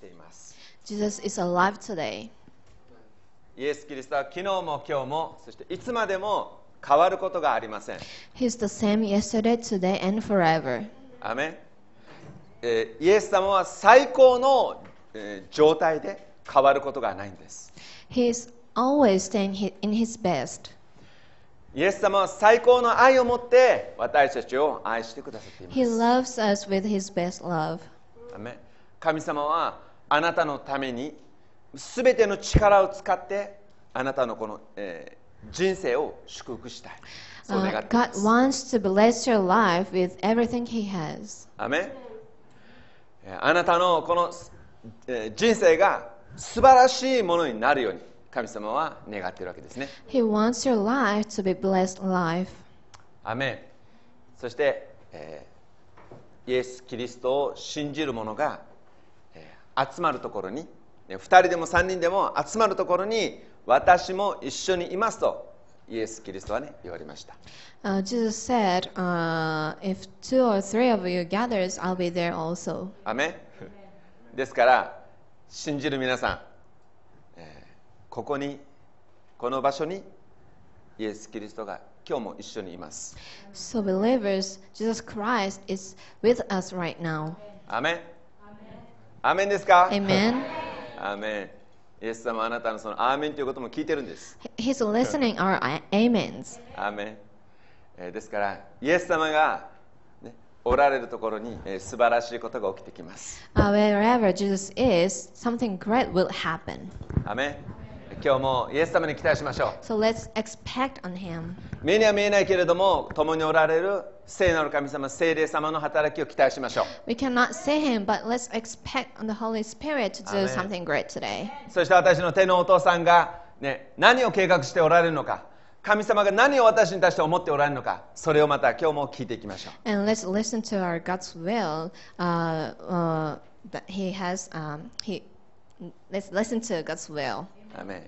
ています。イエス・キリストは昨日も今日もそしていつまでも変わることがありません。イエス様は最高の、状態で変わることがないんです。イエス様は最高の愛を持って私たちを愛してくださっています。神様はあなたのために全ての力を使ってあなたのこの、えー人生を祝福したい。そう願 Uh, っていま God す wants to bless your life with everything He has. アメあなたのこの、えー人生が素晴らしいものになるように神様は願っているわけですね。He wants your life to be blessed life. アメンそして、えーイエス・キリストを信じる者が、えー集まるところに2人でも3人でも集まるところに私も一緒にいますとイエス・キリストは、ね、言われました。あめ ですから信じる皆さん、えー、ここにこの場所にイエス・キリストが今日も一緒にいます。So believers, Jesus Christ is with us right now. アメアメンですか？Amen. アーメンイエス様はあなたのそのアーメンということも聞いてるんです He's listening our amens. アーメン、えーですからイエス様が、ね、おられるところに、えー素晴らしいことが起きてきます Uh, wherever Jesus is, something great will happen. アーメン今日もイエス様に期待しましょう。目には見えないけれども、共におられる聖なる神様、聖霊様の働きを期待しましょう。そして私の手のお父さんが、ね、何を計画しておられるのか。神様が何を私に対して思っておられるのか、それをまた今日も聞いていきましょう。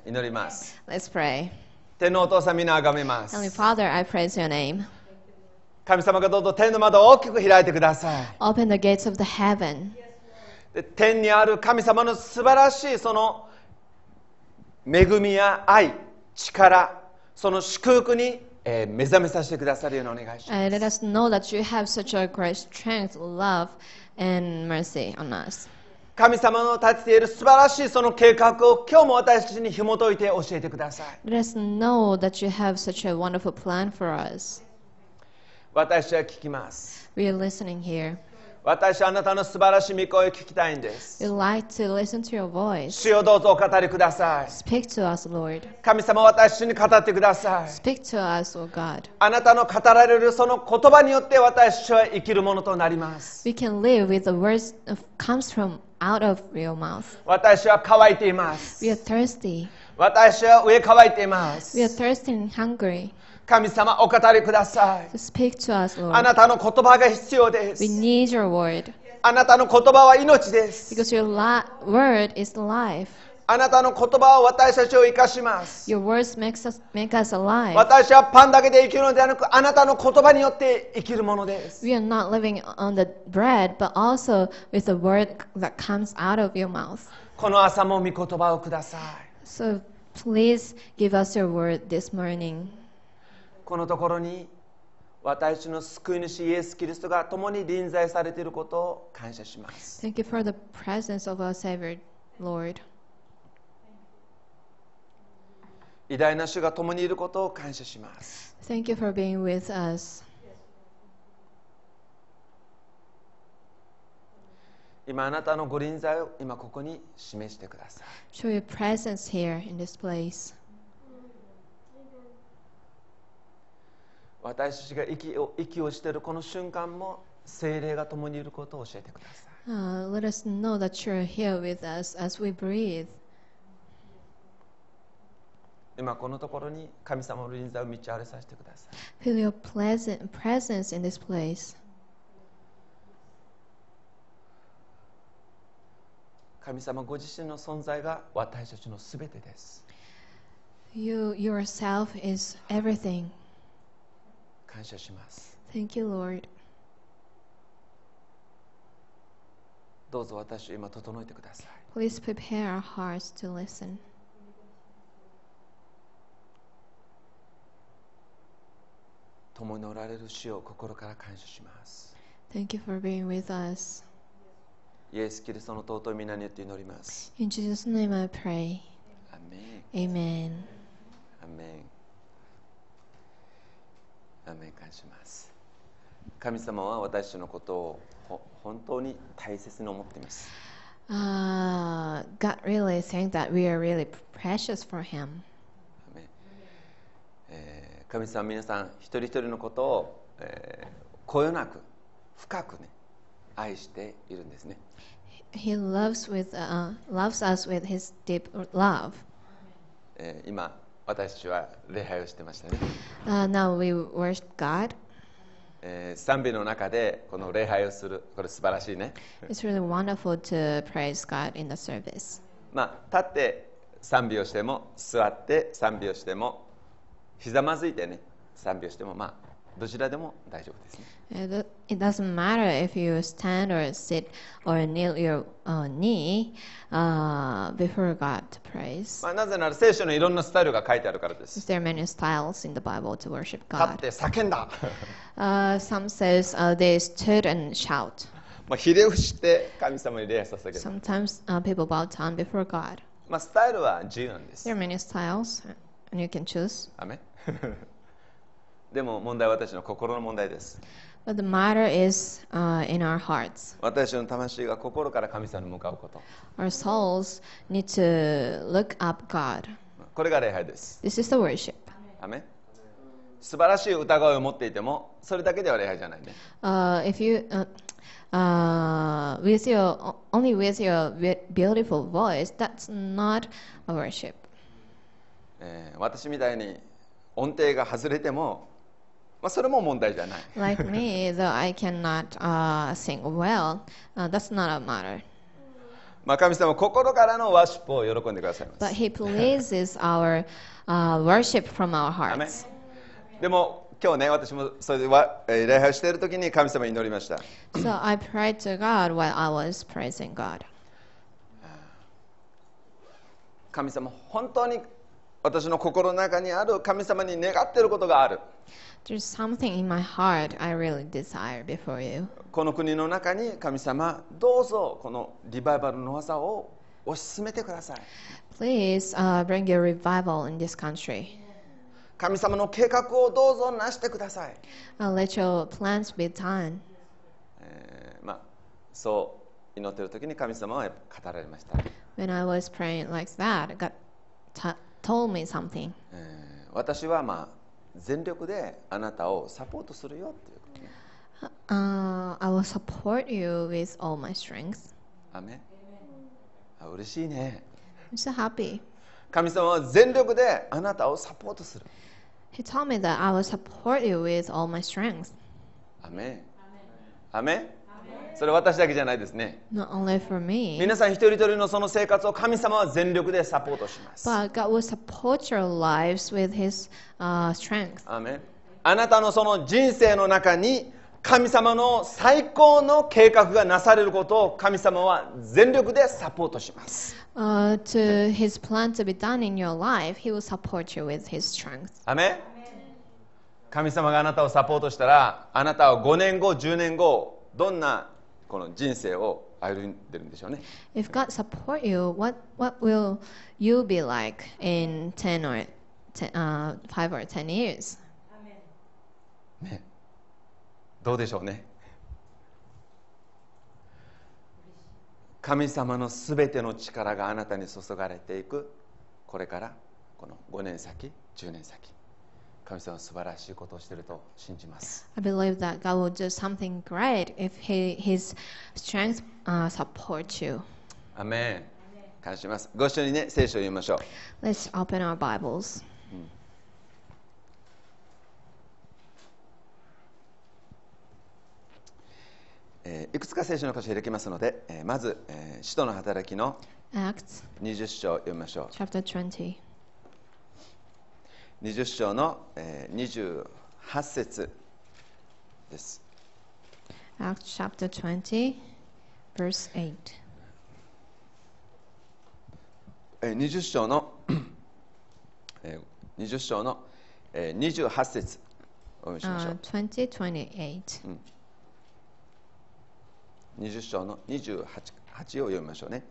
祈ります Let's pray. 天のお父さん皆あがめます Heavenly Father, I praise Your name. 神様がどうぞ天の窓を大きく開いてください Open the gates of the heaven. で天にある神様の素晴らしいその恵みや愛力その祝福に、えー目覚めさせてくださるようにお願いします Uh, let us know that You have such a great strength, love, and mercy on us. 神様の立てている素晴らしいその計画を今日も私たちに紐解いて教えてください。私は聞きます。私はあなたの素晴らしい御声を聞きたいんです like to. 主をどうぞお語りください Speak to us, Lord. 神様私に語ってください Speak to us, O God. あなたの語られるその言葉によって私は生きるものとなります We can live with the words that comes from out of your mouth. 私は乾いています We are thirsty. 私は上乾いています。We are thirsty and hungry. 神様お語りください。Speak to us, あ Lord. なたの言葉が必要で We す。need your word あなたの言葉は命です。because your word is life. あなたの言葉は私たちを生かします。Your words makes us make us alive. 私はパンだけで生きるのではなく、あなたの言葉によって生きるものです。We are not living on the bread, but also with the word that comes out of your mouth. この朝も御言葉をください。So please give us your word this morning. このところに私の救い主イエス・キリストが共に臨在されていることを感謝します。Thank you for the presence of our Savior, Lord. 偉大な主が共にいることを感謝します。Thank you for being with us. 今あなたのご臨在を今ここに示してください。Show your presence here in this place. 私が息を,息をしているこの瞬間も精霊が共にいることを教えてください。今このところに神様の臨座を道荒れさせてください。Feel 神様ご自身の存在が私たちのすべてです。感謝します Thank you, Lord. どうぞ私を今整えてください Please prepare our hearts to listen. 共におられる主を心から感謝します Thank you for being with us. イエス・キリストの尊い皆によって祈ります In Jesus' name I pray. アメン Amen. アメンアメン感謝します神様は私のことをほ本当に大切に思っています Uh, God really think that we are really precious for Him. 神様は皆さん一人一人のことを、えー、こよなく深くね愛しているんですね He loves with uh, loves us with His deep love. えー今私たちは礼拝をしてましたね、Uh, now we worship God. えー賛美の中でこの礼拝をするこれ素晴らしいね It's really wonderful to praise God in the service. まあ立って賛美をしても座って賛美をしてもひざまずいてね賛美をしてもまあどちらでも大丈夫ですね It it doesn't matter if you stand or sit or kneel your uh, knee uh, before God to praise. まあ、なぜなら聖書のいろんなスタイルが書いてあるからです There are many styles in the Bible to worship 立っ God. て叫んだ Uh, some says uh, they stood and shout. まあひれ伏して神様に礼拝捧げる Sometimes uh, people bow down before God. まあスタイルは自由なんです There are many styles, and you can choose. アメ でも問題は私の心の問題です But the matter is uh, in our hearts. 私の魂が心から神様に向かうこと Our souls need to look up God. これが礼拝です This is the worship. アメ素晴らしい歌声を持っていてもそれだけでは礼拝じゃないね Uh, if you uh, uh, with your only with your be- beautiful voice, that's not a worship. えー私みたいに音程が外れても、まあ、それも問題じゃない Like me, though I cannot uh, sing well, uh, that's not a matter. まあ神様は心からのワーシップを喜んでくださいま But す He pleases our uh, worship from our hearts. でも今日ね私もそれでわえー礼拝をしている時に神様に祈りました So I prayed to God while I was praising God. 神様本当に私の心の中にある神様に願っていることがある There's something in my heart I really desire before you. この国の中に神様どうぞこのリバイバルの技を推し進めてください Please uh, bring your revival in this country. 神様の計画をどうぞなしてください、Uh, let your plans be done. えーまあ、そう祈っている時に神様は語られました、When I was praying like that, God t- told me something. 私はまあ全力であなたをサポートするよっていうことね。Uh, I will support you with all my strength. アメあ嬉しいね。I'm so happy. 神様は全力であなたをサポートする。He told me that I will support you with all my strength. アメアメそれ私だけじゃないですね Not only for me, 皆さん一人一人のその生活を神様は全力でサポートします but God will support your lives with His uh, strength. アーメンあなたのその人生の中に神様の最高の計画がなされることを神様は全力でサポートします Uh, to His plan to be done in your life, He will support you with His strength. アーメン神様があなたをサポートしたらあなたは5年後10年後どんなこの人生を歩んでるんでしょうね If God support you, what what will you be like in ten or ten, uh, five or ten years? ねどうでしょうね神様のすべての力があなたに注がれていくこれからこの5年先10年先神様は素晴らしいことをしていると信じます I believe that God will do something great if he, His strength uh, support you. アメン感謝しますご一緒にね聖書を読みましょう Let's open our Bibles. えーいくつか聖書の箇所を開きますので、えーまず、えー使徒の働きの Acts 20章を読みましょ chapter 20. う20章の、えー28節です Acts chapter 20, Verse 8. えー20 章の、えー20章の、えー28節お読みしましょ Uh, う 20, 28. 20章の28 8を読みましょうね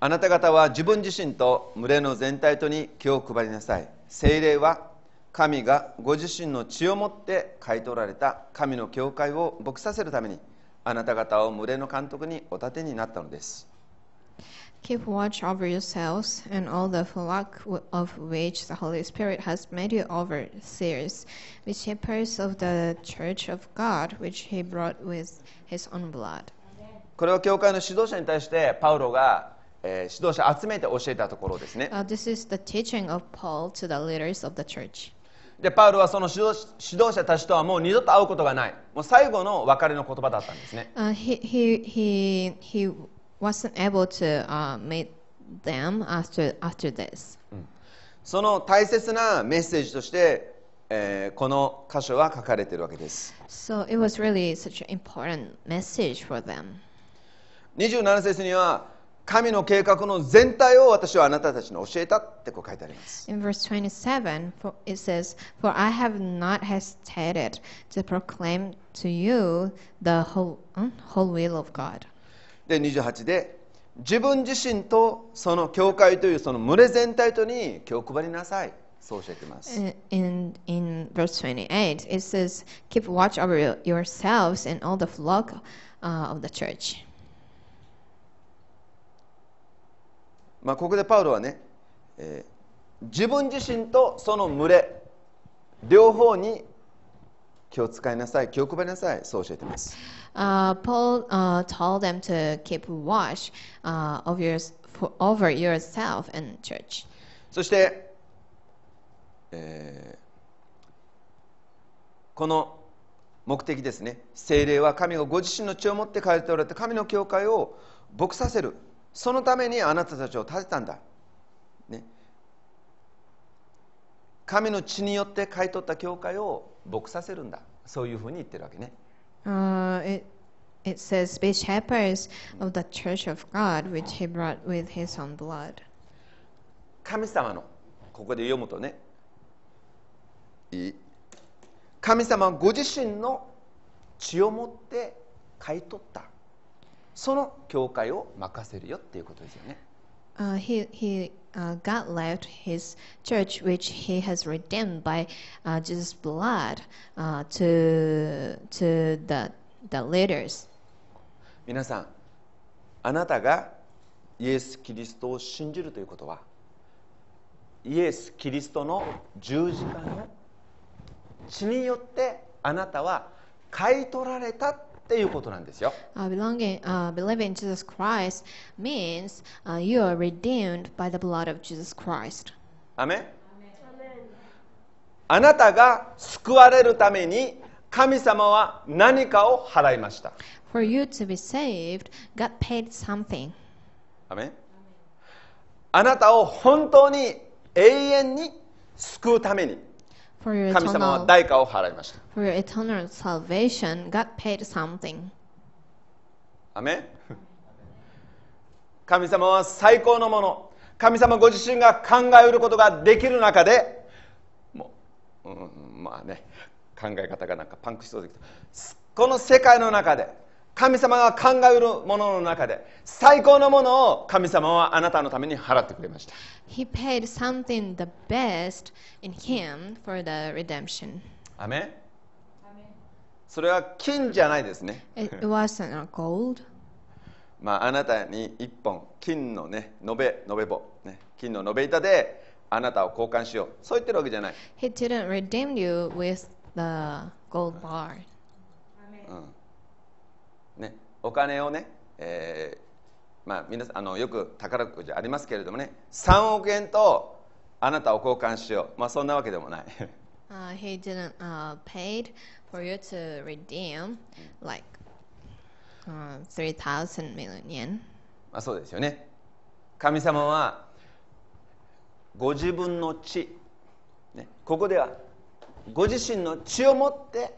あなた方は自分自身と群れの全体とに気を配りなさい聖霊は神がご自身の血をもって買い取られた神の教会を牧させるためにあなた方を群れの監督にお立てになったのです Keep watch over yourselves and all the flock of which the Holy Spirit has made you overseers, with shepherds of the church of God, which he brought with his own blood. これは教会の指導者に対してパウロが、指導者集めて教えたところですね。で、パウルはその指導,指導者たちとはもう二度と会うことがない。もう最後の別れの言葉だったんですね。その大切なメッセージとして、えー、この箇所は書かれているわけです。So it、節には、神の計画の全体を私はあなたたちに教えたってこう書いてあります In verse 27, for, it says, For I have not hesitated to proclaim to you the whole, hmm, whole will of God. で28で自分自身とその教会というその群れ全体とに気を配りなさいそう教えています In, in, verse 28, it says, Keep watch over your- yourselves and all the flock uh, of the church. まあ、ここでパウロはね、えー自分自身とその群れ両方に気を使いなさい気を配りなさいそう教えています。Uh, Paul uh, told them to keep watch uh, of yours, for, over yourself and church. そして、えーこの目的ですね。聖霊は神がご自身の血を持って書いておられた神の教会を牧させるそのためにあなたたちを立てたんだ、ね、神の血によって買い取った教会を牧させるんだ。そういうふうに言ってるわけね。Uh, it, it says, Be shepherds of the church of God, which he brought with his own blood. 神様のここで読むとね。いい。神様ご自身の血をもって買い取ったその教会を任せるよっていうことですよね Uh, he, he, uh, God left his church, which he has redeemed by uh, Jesus' blood, uh, to, to the, the leaders. 皆さんあなたがイエス・キリストを信じるということはイエス・キリストの十字架の血によってあなたは買い取られたっていうことなんですよ Uh, belonging, uh, believing in Jesus Christ means uh, you are redeemed by the blood of Jesus Christ. アメンあなたが救われるために神様は何かを払いました For you to be saved, God paid something. アメンあなたを本当に永遠に救うために神様は代価を払いました for your eternal salvation, God paid something. アメン神様は最高のもの神様ご自身が考えうることができる中でもう、うん、まあね考え方がなんかパンクしそうですこの世界の中で神様が考えうるものの中で最高のものを神様はあなたのために払ってくれました He paid something the best in Him for the redemption. アメンそれは金じゃないですね。It, wasn't gold. まあ、あなたに一本金のね延べ延べ棒、ね、金の延べ板であなたを交換しよう。そう言ってるわけじゃない、He didn't redeem you with the gold bar. ね、お金をね、えーまあ、皆さんあのよく宝くじありますけれどもね3億円とあなたを交換しよう、まあ、そんなわけでもない。Uh, he didn't uh, paid for you to redeem like uh, 3,000 million yen. まあそうですよね神様はご自分の血、ね、ここではご自身の血を持って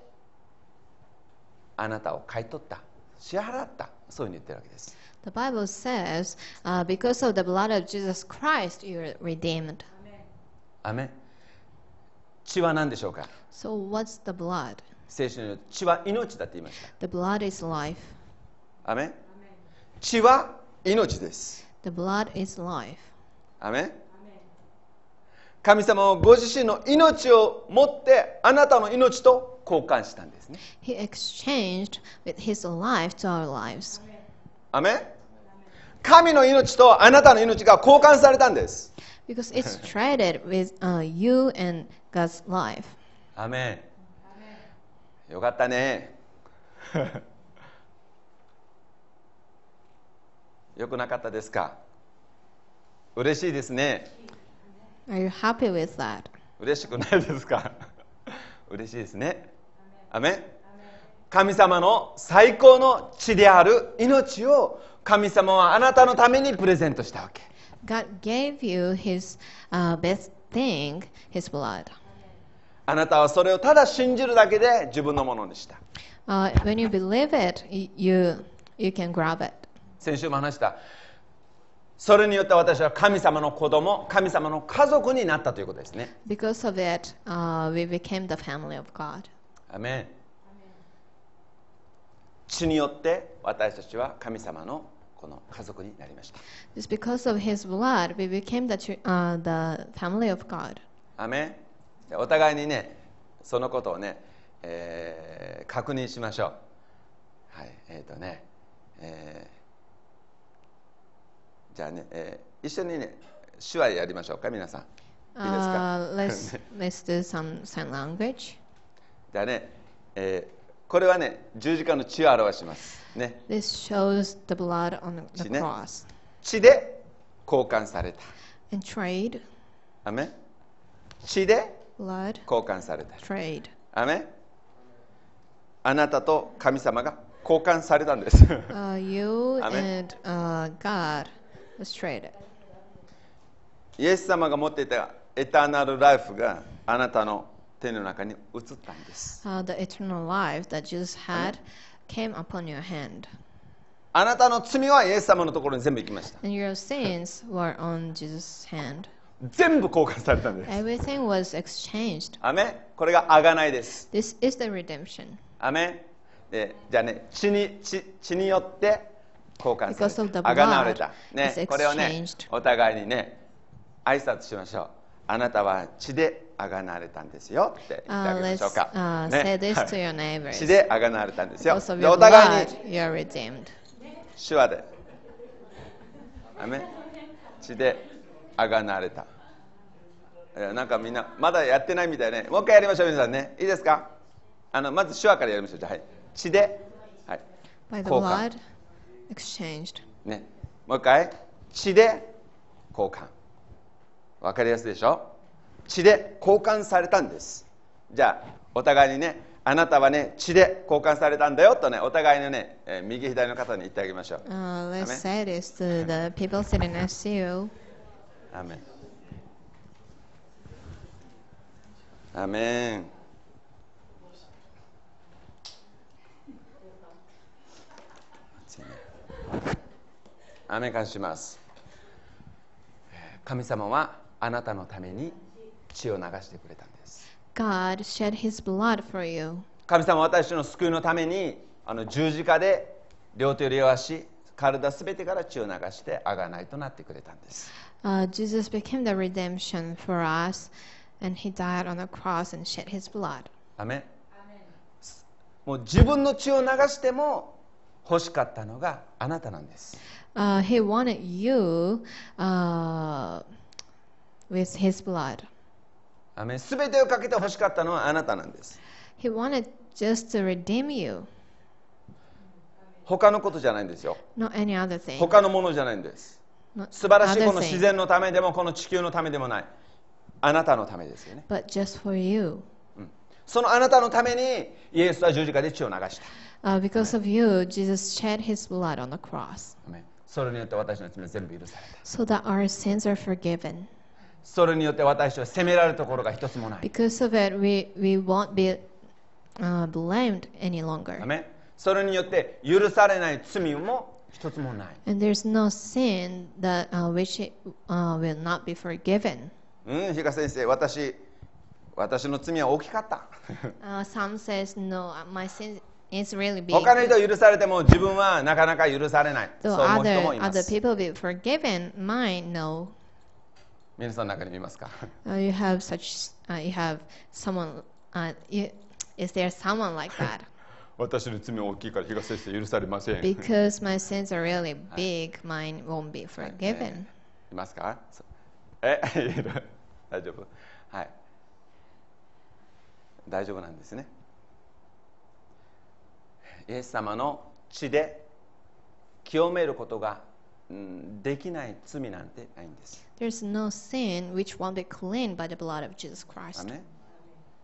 あなたを買い取った支払ったそういうふうに言ってるわけです The Bible says, uh, because of the blood of Jesus Christ, you are redeemed. アメン血は何でしょうか So, what's the blood? 聖書による血は命だって言いました The blood is life. アメン血は命です The blood is life. アメン神様はご自身の命を持ってあなたの命と交換したんですね He exchanged with his life to our lives. アメン神の命とあなたの命が交換されたんです Because it's traded with uh, you and God's life. アメンよかったね。よくなかったですか？嬉しいですね。Are you happy with that? 嬉しくないですか？嬉しいですね。アメン。神様の最高の地である命を神様はあなたのためにプレゼントしたわけ。God gave you his uh, best thing, his blood. あなたはそれをただ信じるだけで自分のものでした。先週も話した。それによって私は神様の子供、神様の家族になったということですね。血によって私たちは神様のこの家族になりました。Just、お互いにねそのことをね、えー確認しましょう。はいえっ、とね、えーじゃあね、えー一緒にね手話やりましょうか皆さん。いいですか？Uh, let's, let's do some sign language. じゃあね、えーこれはね十字架の血を表します。ね。This shows the blood on the 血ね。cross. 血で交換された。And trade, アメン。血で blood, 交換された trade. アメンあなたと神様が交換されたんです Uh, you Amen. and uh, God was traded. イエス様が持っていたエターナルライフがあなたの手の中に移ったんです Uh, the eternal life that Jesus had came upon your hand. あなたの罪はイエス様のところに全部行きました And your sins were on Jesus' hand. 全部交換されたんです。Everything was exchanged. これがあがないです。あめでじゃね血に血、血によって交換されたあがなわれた。ね、これをね、お互いにね、挨拶しましょう。あなたは血であがなわれたんですよって言ってあましょうか。Uh, uh, ね、say this to your neighbors. 血であがなわれたんですよ。お互いに you're redeemed. 手話で。あメ血で。贖われた。なんかみんなまだやってないみたいね。もう一回やりましょう皆さんね。いいですか？あのまず手話からやりましょう。じゃあはい。血で、はい、By the 交換。blood, exchanged. ね、もう一回。血で交換。わかりやすいでしょ？血で交換されたんです。じゃあお互いにねあなたはね血で交換されたんだよとねお互いのね、えー右左の方に言ってあげましょう。Uh, let's say this to the people sitting next to you. アーメンアーメンアーメン感謝します神様はあなたのために血を流してくれたんです God shed his blood for you. 神様は私の救いのためにあの十字架で両手を両足体すべてから血を流して贖いとなってくれたんです Uh, Jesus became the redemption for us, and he died on the cross and shed his blood. アメンもう自分の血を流しても欲しかったのがあなたなんです Uh, he wanted you uh, with his blood. アメン全てをかけて欲しかったのはあなたなんです He wanted just to redeem you, 他のことじゃないんですよ not any other thing. 他のものじゃないんです Not 素晴らしいこの自然のためでもこの地球のためでもないあなたのためですよね But just for you. そのあなたのためにイエスは十字架で血を流した Uh, because of you, Jesus shed his blood on the cross それによって私の罪は全部許された so that our sins are forgiven. それによって私は責められるところが一つもない Because of it, we, we won't be uh, blamed any ア longer. それによって許されない罪も一つもない And there's no sin that uh, which it, uh, will not be forgiven. うん比嘉先生私私の罪は大きかった Uh, some says no, uh, my sin is really big. 他の人は許されても自分はなかなか許されないそう So 思う人 other もいま other す people be forgiven, mine no. 皆さんの中にいますか Uh, you have such, uh, you have someone. Uh, you, is there someone like that? 私の罪は大きいから比嘉先生許されません Because my sins are really big, mine won't be はい forgiven. いますかそえ大丈夫はい大丈夫なんですねイエス様の血で清めることが、うん、できない罪なんてないんです There's no sin which won't be cleaned by the blood of Jesus ア Christ. メン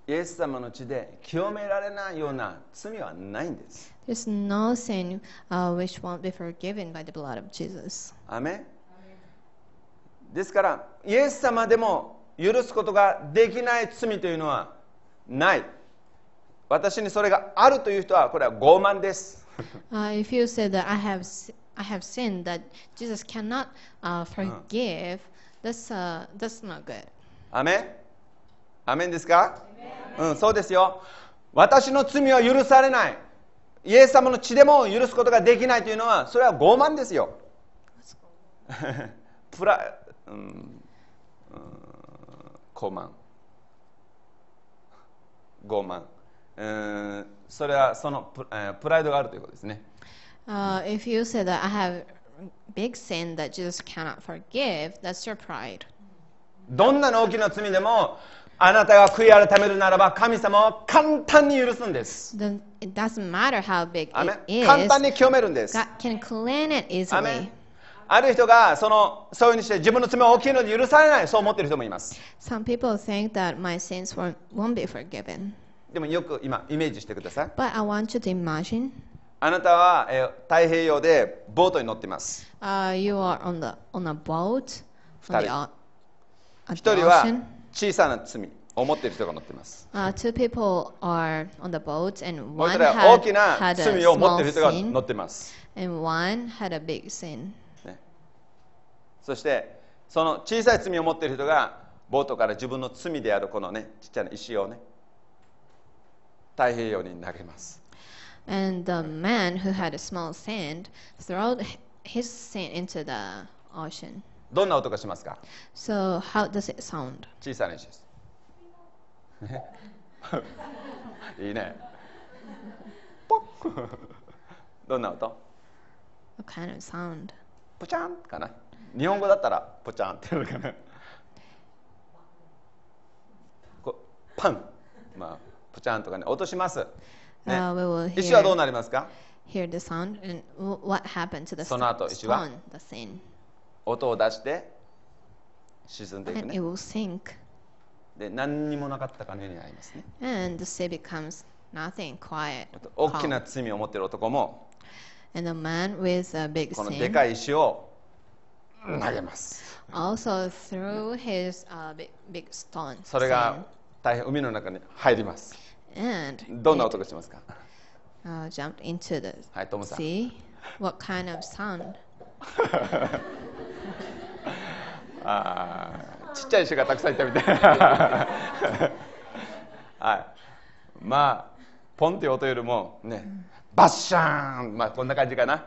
イエス様の血で清められないような罪はないんです There's no sin uh, which won't be forgiven by the blood of Jesus. アメンですからイエス様でも許すことができない罪というのはない私にそれがあるという人はこれは傲慢です Uh, if you say that I have I have sinned that Jesus cannot uh, forgive, that's uh, that's not good. アメンアメンですか?うんそうですよ。私の罪は許されない。イエス様の血でも許すことができないというのはそれは傲慢ですよ。プラうんうん傲慢。傲慢。うんそれはそのプ,、えープライドがあるということですね。Uh, if you say that I have big sin that Jesus cannot forgive, that's your pride. どんなに大きな罪でもあなたが悔い改めるならば神様は簡単に許すんです。簡単に清めるんです。ある人がそ,のそういうにして自分の罪は大きいので許されない、そう思っている人もいます。でもよく今、イメージしてください。あなたは、えー、太平洋でボートに乗っています。Uh, you。1人は。小さな罪をってる人が乗ってます。大きな罪を持っている人が乗っています。そして、その小さい罪を持っている人が、ボートから自分の罪であるこのね、ちっちゃな石をね、太平洋に投げます。And the man who had a small sand throw his sin into the ocean. どんな音がしますか So how does it sound? 小さな石です。ねいいね。ポッどんな音 What kind of sound? ポチャンかな日本語だったらポチャンってなるかなこうパンまあポチャンとかね音します、ね Uh, we will 石はどう hear, なりますか hear the sound. And what happened to the その後、石は stone, the sin? 音を出して沈んでいく And ね.で何にもなかったかのようになりますね And the sea becomes nothing, quiet. 大き.な罪を持っている男も And the man with a big このでかい石を投げます also threw his uh, big, big stone. それが大変海の中に入ります。and どんな音がしますか uh, jumped into the はい、トムさん。sea. What kind of sound? あーちっちゃい石がたくさんいたみたい。はい。まあ、ポンっていう音よりもね、バッシャーン、まあこんな感じかな。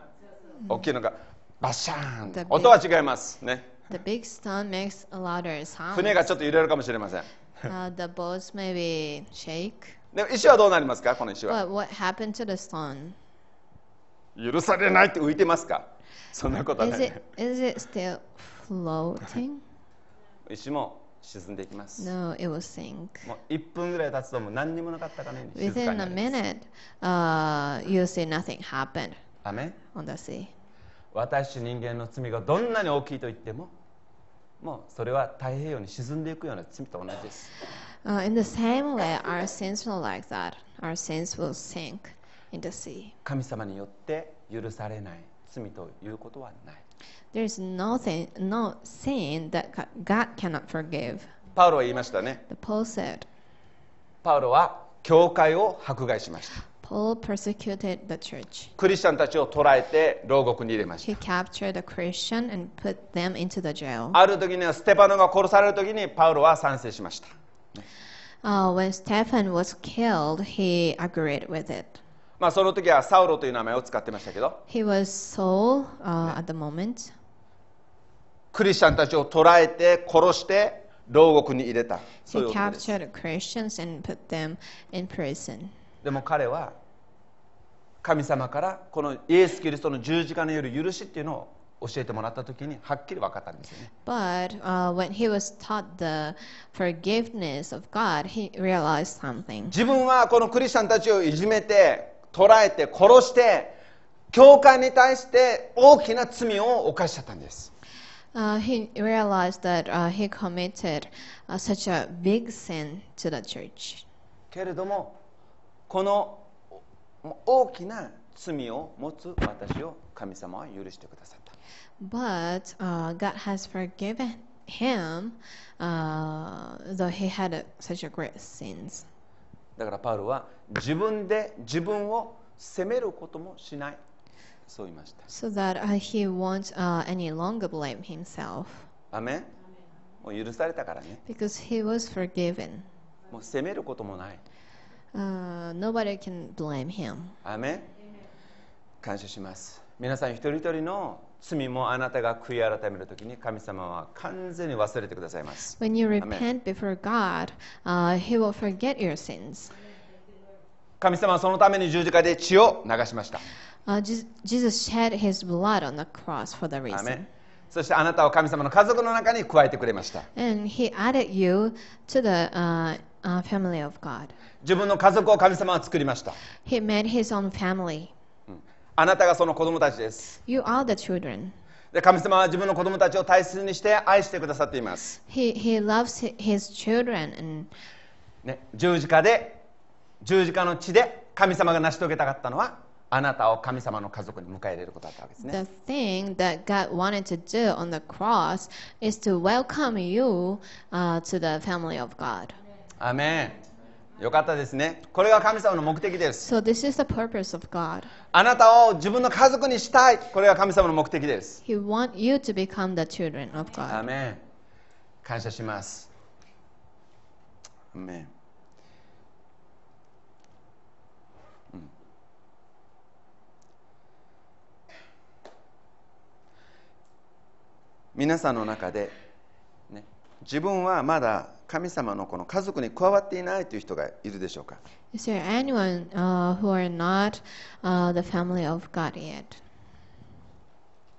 大きいのがバッシャーン。音は違いますね。The big stone makes a louder sound. 船がちょっと揺れるかもしれません。Uh, the boats maybe shake. でも石はどうなりますか？この石は。But what happened to the stone? 許されないって浮いてますか？そんなことはな Is い it。is it still floating? 石も沈んでいきます。No, it will sink. もう1分ぐらい経つともう何にもなかったかのように静か Within に a minute, uh, you see nothing happened アメン on the sea. 私人間の罪がどんなに大きいと言ってももうそれは太平洋に沈んでいくような罪と同じです Uh, in the same way, our sins will like that. Our sins will sink in the sea. 神様によって許されない罪ということはない There's nothing, no sin that God cannot forgive. パウロは言いましたね The Paul said, パウロは教会を迫害しました Paul persecuted the church. クリスチャンたちを捕らえて牢獄に入れました He captured a Christian and put them into the jail. ある時にはステパノが殺される時にパウロは賛成しました Uh, when Stephen was killed, he agreed with it. まあその時はサウロという名前を使ってましたけど He was Saul uh, at the moment. クリスチャンたちを捕らえて殺して牢獄に入れたそうい He う男です captured Christians and put them in prison. でも彼は神様からこのイエス・キリストの十字架による許しっていうのを教えてもらった時にはっきり分かったんですよね But uh, when he was taught the forgiveness of God, he realized something. 自分はこのクリスチャンたちをいじめて捕らえて殺して教会に対して大きな罪を犯しちゃったんです Uh, he realized that uh, he committed uh, such a big sin to the church. けれどもこの大きな罪を持つ私を神様は許してくださった But uh, God has forgiven him, uh, though he had a, such a great sins. だからパウロは自分で自分を責めることもしないそう言いました So that uh, he won't uh, any longer blame himself, アメンもう許されたからね because he was forgiven. もう責めることもない Uh, nobody can blame him. アメン感謝します皆さん一人一人の罪もあなたが悔い改めるときに神様は完全に忘れてくださいます When you repent before God, uh, he will forget your sins. 神様はそのために十字架で血を流しました Uh, Je- Jesus shed his blood on the cross for the reason. ンそしてあなたを神様の家族の中に加えてくれました And he added you to the uh, uh, family of God. 自分の家族を神様は作りました He made his own family. あなたがその子供たちです You are the children. で神様は自分の子供たちを大切にして愛してくださっています He, he loves hi- his children. And ね、十字架で十字架の地で神様が成し遂げたかったのはあなたを神様の家族に迎え入れることだったわけですね the thing that God wanted to do on the cross is to welcome you uh, to the family of God. アーメンよかったですね。これが神様の目的です。So this is the purpose of God. あなたを自分の家族にしたい。これが神様の目的です。He wants you to become the children of God. メン感謝します。アーメンうん。皆さんの中で、ね、自分はまだ神様のこの家族に加わっていないという人がいるでしょうか、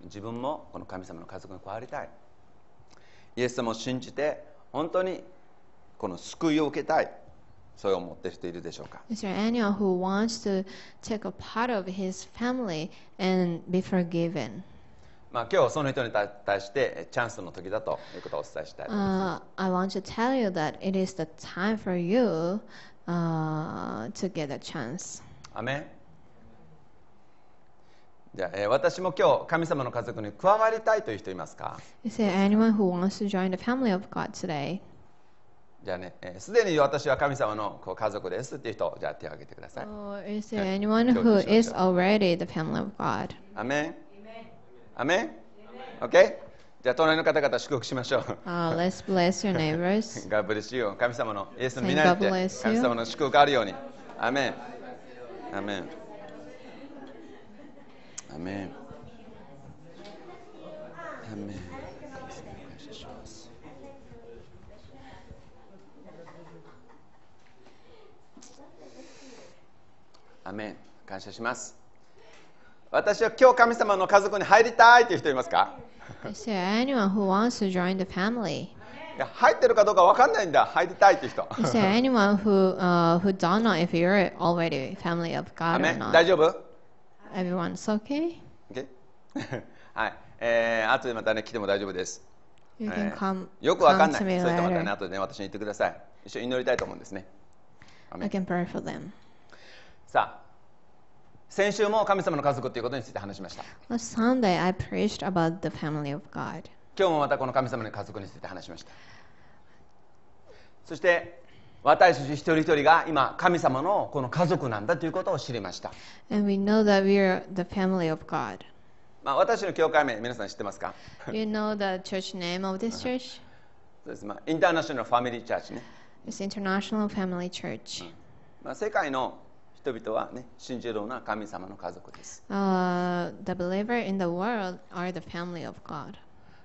自分もこの神様の家族に加わりたい。イエス様を信じて本当にこの救いを受けたい。そう思っている人いるでしょうか？まあ今日その人に対対してえチャンスの時だということをお伝えしたいと思いま Uh, I want to tell you that it is the time for you uh, to get a chance. すアメンじゃあ、えー私も今日神様の家族に加わりたいという人いますか Is there anyone who wants to join the family of God today? じゃあねえーすで、に私は神様のこう家族ですっていう人じゃあ手を挙げてください Or is there anyone who is already the family of God? アメンアメン OK? じゃあ隣の方々祝福しましょう。Uh, let's bless your neighbors. God bless you. 神様のイエスの皆に.神様の祝福があるように。アメンアメンアメンアメン神様に感謝しますアメン感謝します私は今日神様の家族に入りたいという人いますか Is there anyone who wants to join the family? 入ってるかどうか分かんないんだ入りたいという人 Is there anyone who uh, who don't know if you're already family of ア God メ or ン not? 大丈夫 Everyone's okay? OK はい、えー、後でまたね来ても大丈夫です。You え can ー come, よくわかんない。そういった方ね、later. 後でね、私に言ってください。一緒に祈りたいと思うんですね。I ン can pray for them. さあ、先週も神様の家族ということについて話しました。Last Sunday, I preached about the family of God. 今日もまたこの神様の家族について話しました。そして、私たち一人一人が今神様のこの家族なんだということを知りました、And we know that we are the family of God. まあ、私の教会名皆さん知ってますか you know the church name of this church? そうです、まあ、インターナショナルファミリーチャーチね、It's International Family Church. まあ、世界の人々はね信じるような神様の家族です Uh, the believer in the world are the family of God.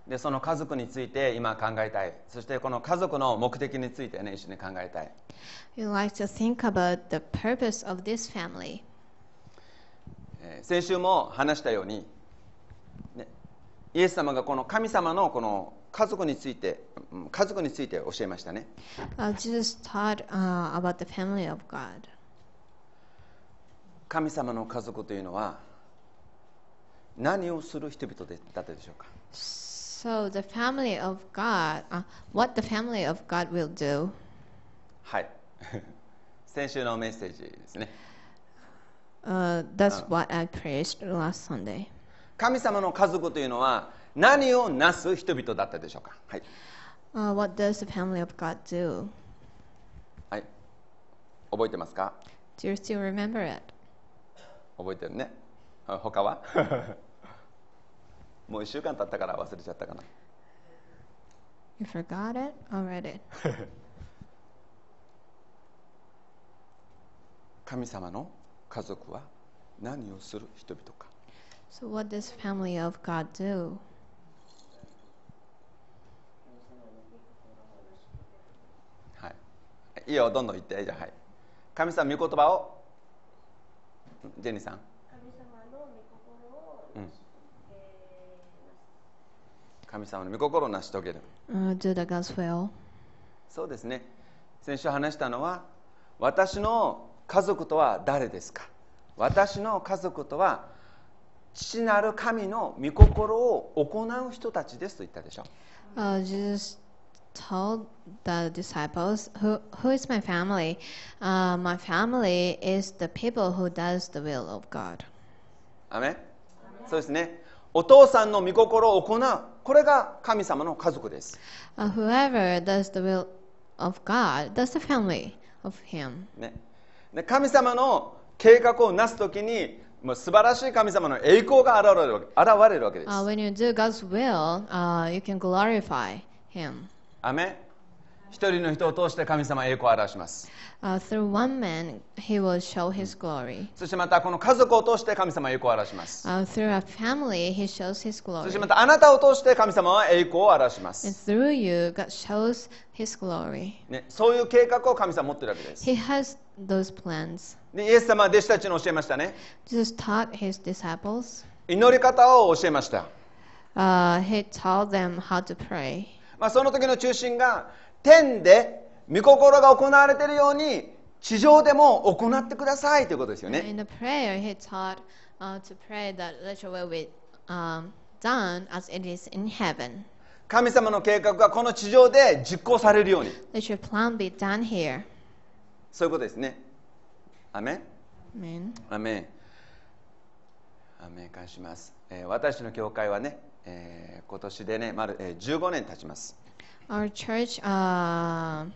でその家族について今考えたいそしてこの家族の目的についてね一緒に考えたい We like to think about the purpose of this family. えー先週も話したように、ね、イエス様がこの神様のこの家族についてうん家族について教えましたね Uh, Jesus taught uh, about the family of God. 神様の家族というのは何をする人々でだったでしょうか So the family of God, uh, what the family of God will do はい先週のメッセージですね Uh, that's what I preached last Sunday. 神様の家族というのは何をなす人々だったでしょうかはい、Uh, what does the family of God do? はい、覚えてますか Do you still remember it? 覚えてるね。あ他は？もう1週間経ったから忘れちゃったかな。You forgot it already. 神様の家族は何をする人々か。So what does family of God do? はい。いいよどんどん言って。じゃあはい。神様の御言葉をジェニーさん。神様の御心を、うん。え神様の御心を成し遂げる。Uh, do the God's will. そうですね。先週話したのは私の家族とは誰ですか？私の家族とは父なる神の御心を行う人たちですと言ったでしょ。Uh, Jesus told the disciples, "Who who is my family? Uh, my family is the people who does the will of God." アメンそうですねお父さんの御心を行うこれが神様の家族です Uh, whoever does the will of God, that's the family of Him. ね、で神様の計画をなすときにもう素晴らしい神様の栄光が現れるわけ現れるわけです。Uh, when you do God's will, uh, you can glorify Him. ア一人の人を通して神様は栄光を表します。そしてまたこの家族を通して神様は栄光を表します。そしてまたあなたを通して神様は栄光を表します。そういう計画を神様は持っているわけです。イエス様は弟子たちに教えましたね。祈り方を教えました。まあ、その時の中心が天で御心が行われているように地上でも行ってくださいということですよね。In the prayer, he taught uh, to pray that let your will be um, done as it is in heaven. 神様の計画がこの地上で実行されるように Let your plan be done here. そういうことですねアメン？Amen. アメンアメン感謝します、えー私の教会はね、えー今年でね丸、えー15年経ちます Our church uh,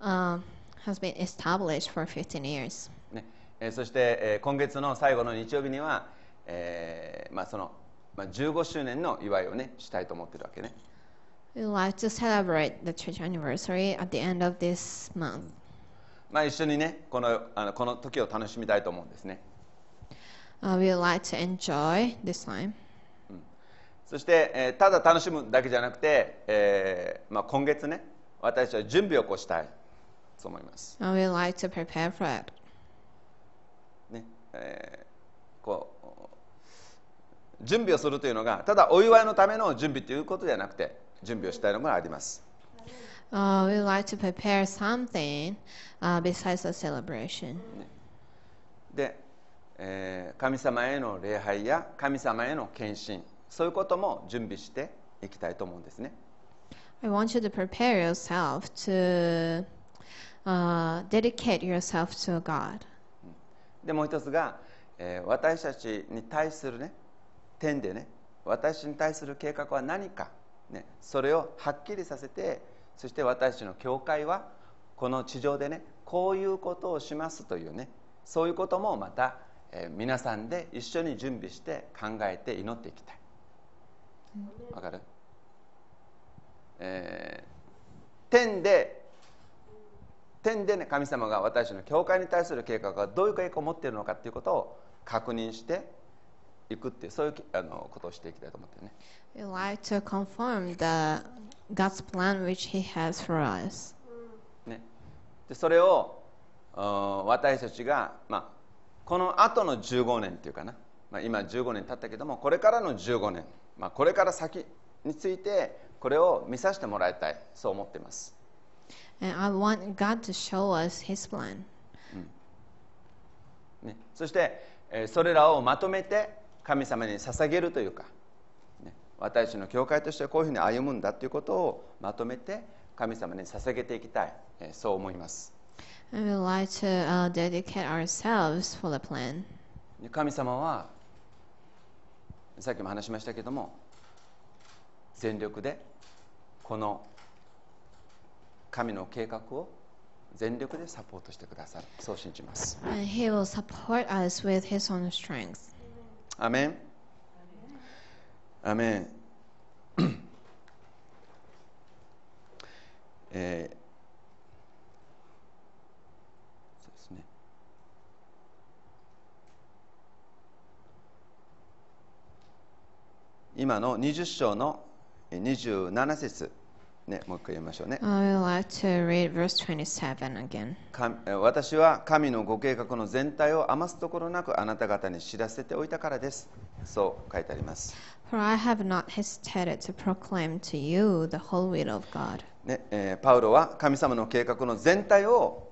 uh, has been established for 15 years. ねえーそして、えー今月の最後の日曜日には、えーまあそのまあ、15周年の祝いをねしたいと思ってるわけね We like to celebrate the church anniversary at the end of this month. まあ一緒にねこのあのこの時を楽しみたいと思うんですね Uh, we like to enjoy this time. そして、えーただ楽しむだけじゃなくて、えーまあ、今月ね私たちは準備をこうしたい。と思います、Uh, we would like to prepare for it. ねえーこう準備をするというのがただお祝いのための準備ということではなくて準備をしたいのがあります。Uh, we would like to prepare something uh, besides the celebration. で、えー神様への礼拝や神様への献身そういうことも準備していきたいと思うんですね。I want you to prepare yourself to uh, dedicate yourself to God. でもう一つが、えー私たちに対するね点でね私に対する計画は何か、ね、それをはっきりさせてそして私たちの教会はこの地上でねこういうことをしますというねそういうこともまた、えー皆さんで一緒に準備して考えて祈っていきたいわかる、えー天で天でね神様が私の教会に対する計画がどういう計画を持っているのかということを確認していくっていうそういうあのことをしていきたいと思ってるね。We like to confirm the God's plan which He has for us? ね。でそれをうん私たちが、まあ、この後の15年っていうかな、まあ、今15年経ったけどもこれからの15年、まあ、これから先についてこれを見させてもらいたい。そう思っています。And I want God to show us His plan. ね、そして、えーそれらをまとめて神様に捧げるというか、ね、私たちの教会としてこういうふうに歩むんだということをまとめて神様に捧げていきたい、えーそう思います。Like to uh, 神様はさっきも話しましたけども全力でこの神の計画を全力でサポートしてくださる。そう信じます。And He will support us with His own strength. アメンアメンえーそうですね今の20章のえー27節ね、もう一回読みましょうね。Like to read verse 27 again. かえ私は神のご計画の全体を余すところなくあなた方に知らせておいたからです。そう書いてあります。For I have not hesitated to proclaim to you the whole will of God. ねえーパウロは神様の計画の全体を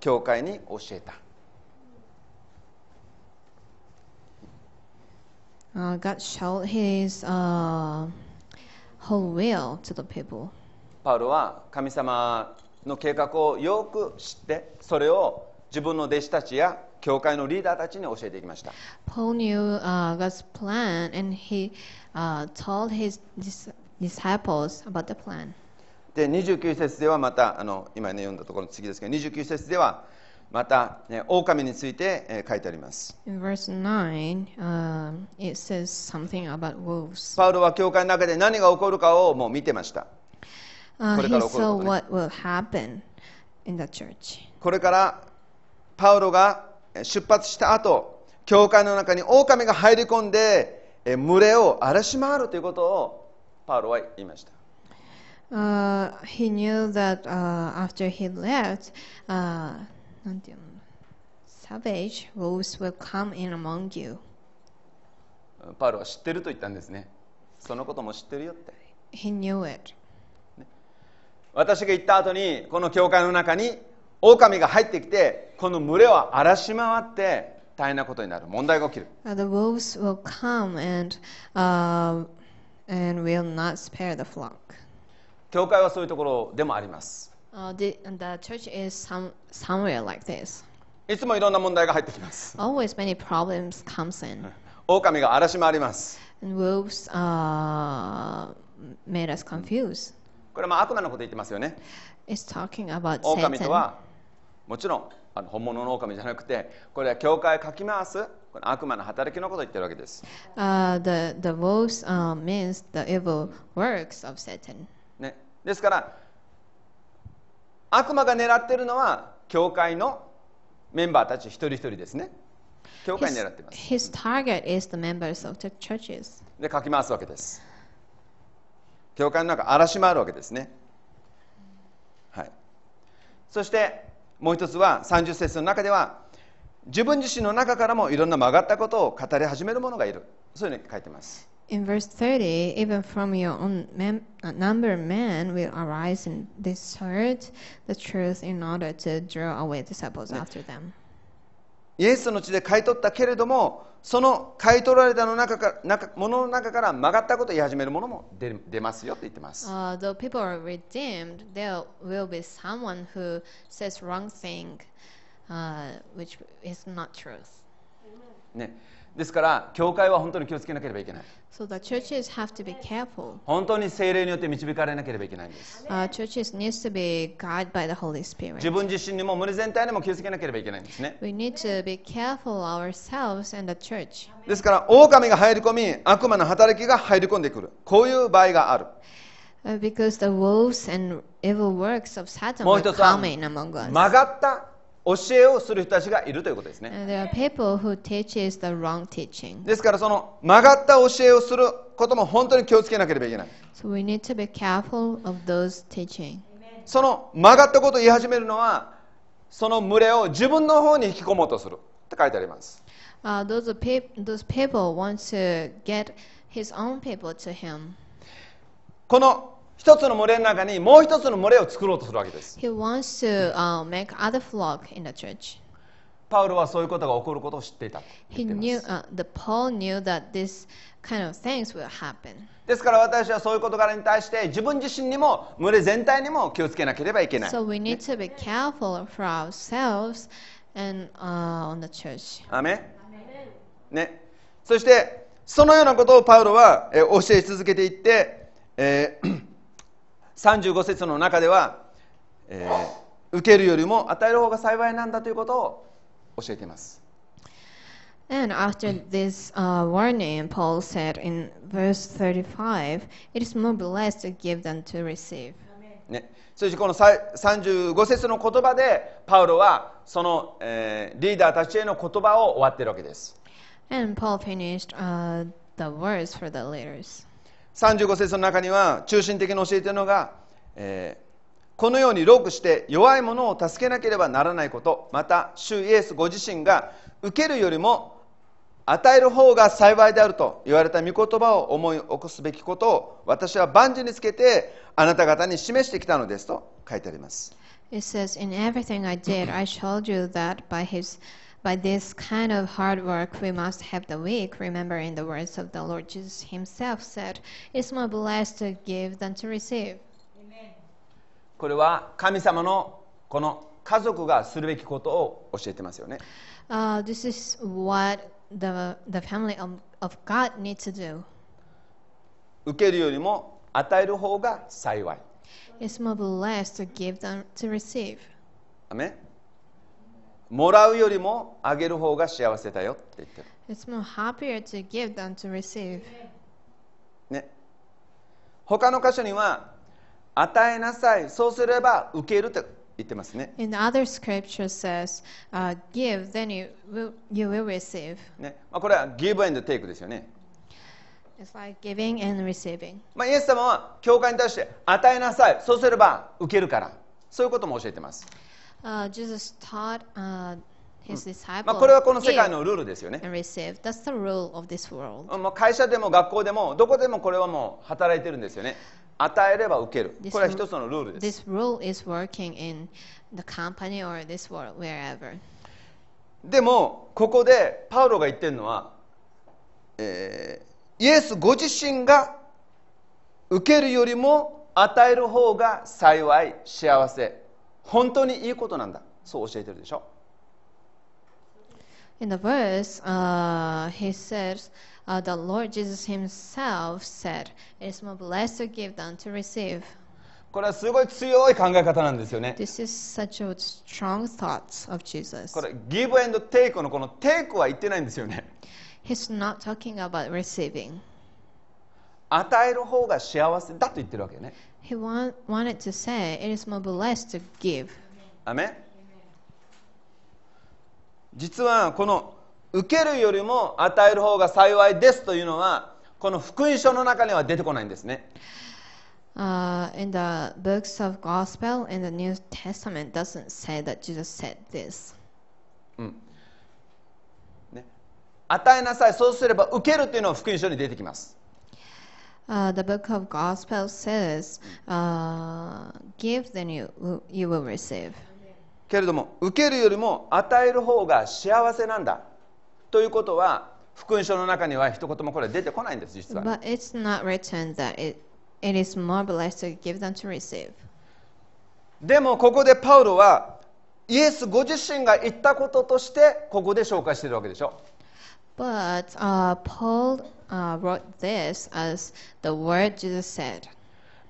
教会に教えた。Uh, God showed His uh, whole will to the people. パウロは神様の計画をよく知ってそれを自分の弟子たちや教会のリーダーたちに教えていきました。Paul knew uh, God's plan and he uh, told his dis- disciples about the plan. で29節ではまたあの今ね読んだところの次ですけど29節ではまた、ね、狼について、えー書いてあります In verse 9, um, it says something about wolves. パウロは教会の中で何が起こるかをもう見てました Uh, これ he から起こる saw ことね。what will happen in the church. これからパウロがえー出発した後教会の中に狼が入り込んでえー群れを荒らし回るということをパウロは言いました Uh, he knew that uh, after he left, uh, なんていうの？Savage wolves will come in among you. パウロは知ってると言ったんですね。そのことも知ってるよって。He knew it. 私が行った後にこの教会の中に狼が入ってきてこの群れを荒らし回って大変なことになる。問題が起きる。Uh, the wolves will come and uh, and will not spare the flock. 教会はそういうところでもあります Uh, the, the church is some, somewhere like this. いつもいろんな問題が入ってきます Always many problems comes in, 狼が荒らし回ります and wolves uh, made us confused. これはまあ悪魔のこと言ってますよね It's talking about 狼と.はもちろんあの本物の狼じゃなくてこれは教会をかき回すこの悪魔の働きのことを言ってるわけです Uh, the the wolves uh, means the evil works of Satan. ね、ですから悪魔が狙ってるのは教会のメンバーたち一人一人ですね。教会 His, 狙ってます。His target is the members of the churches. でかき回すわけです。教会の中荒らし回るわけですね。はい。そしてもう一つは30節の中では自分自身の中からもいろんな曲がったことを語り始める者がいる。そういうふうに書いてます In verse 30, even from your own mem- uh, number, men will arise and distort the truth in order to draw away disciples after them. イエスの地で買い取ったけれどもその買い取られたの中から中ものの中から曲がったことを言い始めるものも出出ますよって言ってます、Uh, though people are redeemed, there will be someone who says wrong thing, uh, which is not truth. ね、ですから教会は本当に気をつけなければいけない So the churches have to be careful. 本当に精霊によって導かれなければいけないんです Uh, churches needs to be guided by the Holy 自 Spirit. 分自身にも群れ全体にも気をつけなければいけないんですね We need to be careful ourselves and the church. ですから狼が入り込み悪魔の働きが入り込んでくるこういう場合がある Uh, because the wolves and evil works of Satan もう will 一つは come in among us. 曲がった教えをする人たちがいるということですね。ですから、その曲がった教えをすることも本当に気をつけなければいけない。その曲がったことを言い始めるのは、その群れを自分の方に引き込もうとする。って書いてあります。この一つの群れの中にもう一つの群れを作ろうとするわけです He wants to uh, make other flock in the church. パウロはそういうことが起こることを知っていたと He knew, uh, the Paul knew that this kind of things will happen. ですから私はそういう事柄に対して自分自身にも群れ全体にも気をつけなければいけない So we need to be careful for ourselves and uh, on the church. アーメンね、そしてそのようなことをパウロは、えー教え続けていって、えー35節の中では、えー受けるよりも与える方が幸いなんだということを教えています And after this uh, warning, Paul said in verse 35, It is more blessed to give than to receive. ね、そしてこのさ35節の言葉でパウロはその、えーリーダーたちへの言葉を終わっているわけです And Paul finished uh, the words for the leaders. 35節の中には中心的に教えているのが、えーこのようにロークして弱い者を助けなければならないことまた主イエスご自身が受けるよりも与える方が幸いであると言われた御言葉を思い起こすべきことを私は万事につけてあなた方に示してきたのですと書いてあります。It says, In everything I did, I showed you that by his by this kind of hard work we must help the weak, remembering the words of the Lord Jesus himself said, It's more blessed to give than to receive. これは神様のこの家族がするべきことを教えてますよね Uh, this is what the the family of, of God need to do. 受けるよりも与える方が幸い It's more blessed to give than to receive. アメン もらうよりもあげる方が幸せだよって言ってる It's more happier to give than to receive. ね他の箇所には与えなさいそうすれば受けると言ってますね In the other scripture says, uh, "Give, then you will you will receive." ね、まあ、これは give and take ですよね、It's like giving and receiving. まあ、イエス様は教会に対して与えなさいそうすれば受けるからそういうことも教えてます、まあこれはこの世界のルールですよね。まあ会社でも学校でもどこでもこれはもう働いてるんですよね。与えれば受ける。これは一つのルールです。でも、ここでパウロが言ってるのは、イエスご自身が受けるよりも与える方が幸い、幸せ。本当にいいことなんだそう教えてるでしょ In the verse, uh, he says, uh, "The Lord Jesus Himself said, it is more blessed to give than to receive." これはすごい強い考え方なんですよね This is such a strong thoughts of Jesus. これ give and take のこの take は言ってないんですよね He's not talking about receiving. 与える方が幸せだと言ってるわけよね He want, wanted to say, "It is more blessed to give." アメン実はこの受けるよりも与える方が幸いですというのはこの福音書の中には出てこないんですね Uh, in the books of Gospel in the New Testament doesn't say that Jesus said this. ね与えなさいそうすれば受けるというのは福音書に出てきます Uh, the book of Gospel says, uh, "Give, then you you will receive." けれども受けるよりも与える方が幸せなんだということは福音書の中には一言もこれ出てこないんです実はね、But it's not written that it, it is more blessed to give than to receive. でもここでパウロはイエスご自身が言ったこととしてここで紹介しているわけでしょ But uh, Paul uh, wrote this as the word Jesus said.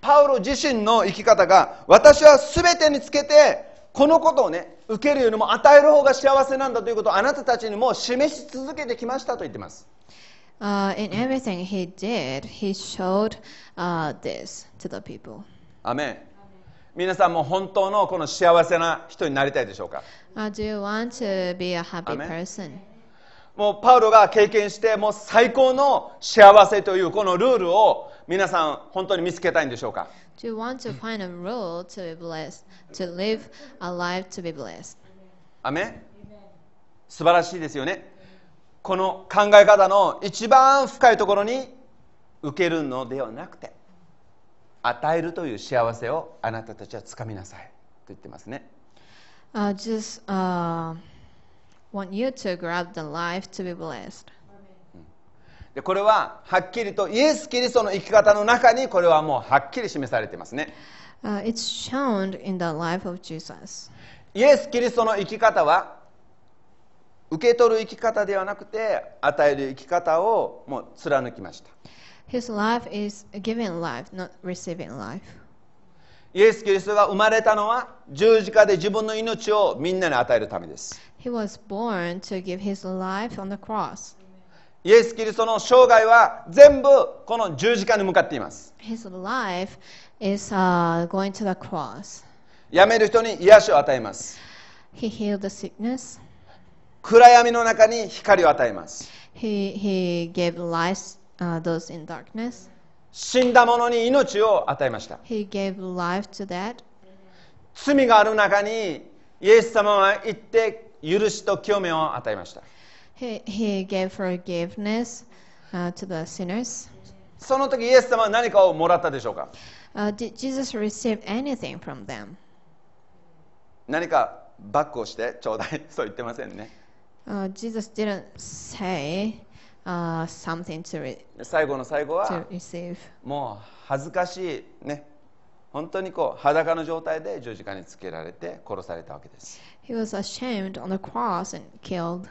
パウロ自身の生き方が私は全てにつけてこのことをね受けるよりも与える方が幸せなんだということをあなたたちにも示し続けてきましたと言ってます Uh, in everything he did, he showed uh, this to the people. アメン皆さんも本当のこの幸せな人になりたいでしょうか Uh, do you want to be a happy person? もうパウロが経験してもう最高の幸せというこのルールを皆さん本当に見つけたいんでしょうか？Do you want to find a rule to be blessed, to live a life to be blessed? アメン素晴らしいですよね。この考え方の一番深いところに受けるのではなくて与えるという幸せをあなたたちはつかみなさいと言ってますね。Uh, just uh, want you to grab the life to be blessed. でこれははっきりとイエス・キリストの生き方の中にこれはもうはっきり示されていますね Uh, it's shown in the life of Jesus. イエス・キリストの生き方は受け取る生き方ではなくて与える生き方をもう貫きました His life is giving life, not receiving life. イエス・キリストが生まれたのは十字架で自分の命をみんなに与えるためです He was born to give his life on the cross. イエス・キリストの生涯は全部この十字架に向かっています His life is uh, going to the cross. 病める人に癒しを与えます He healed the sickness. 暗闇の中に光を与えます He, he gave life uh, those in darkness. 死んだ者に命を与えました He gave life to that. 罪がある中にイエス様は行って許しと清めを与えました He, he gave forgiveness uh, to the sinners. その時イエス様は何かをもらったでしょうか Uh, did Jesus receive anything from them? 何かバックをしてちょうだいそう言ってませんね Uh, Jesus didn't say uh, something to, re- 最後の最後 to は receive. もう恥ずかしいね本当にこう裸の状態で十字架につけられて殺されたわけです He was ashamed on the cross and killed.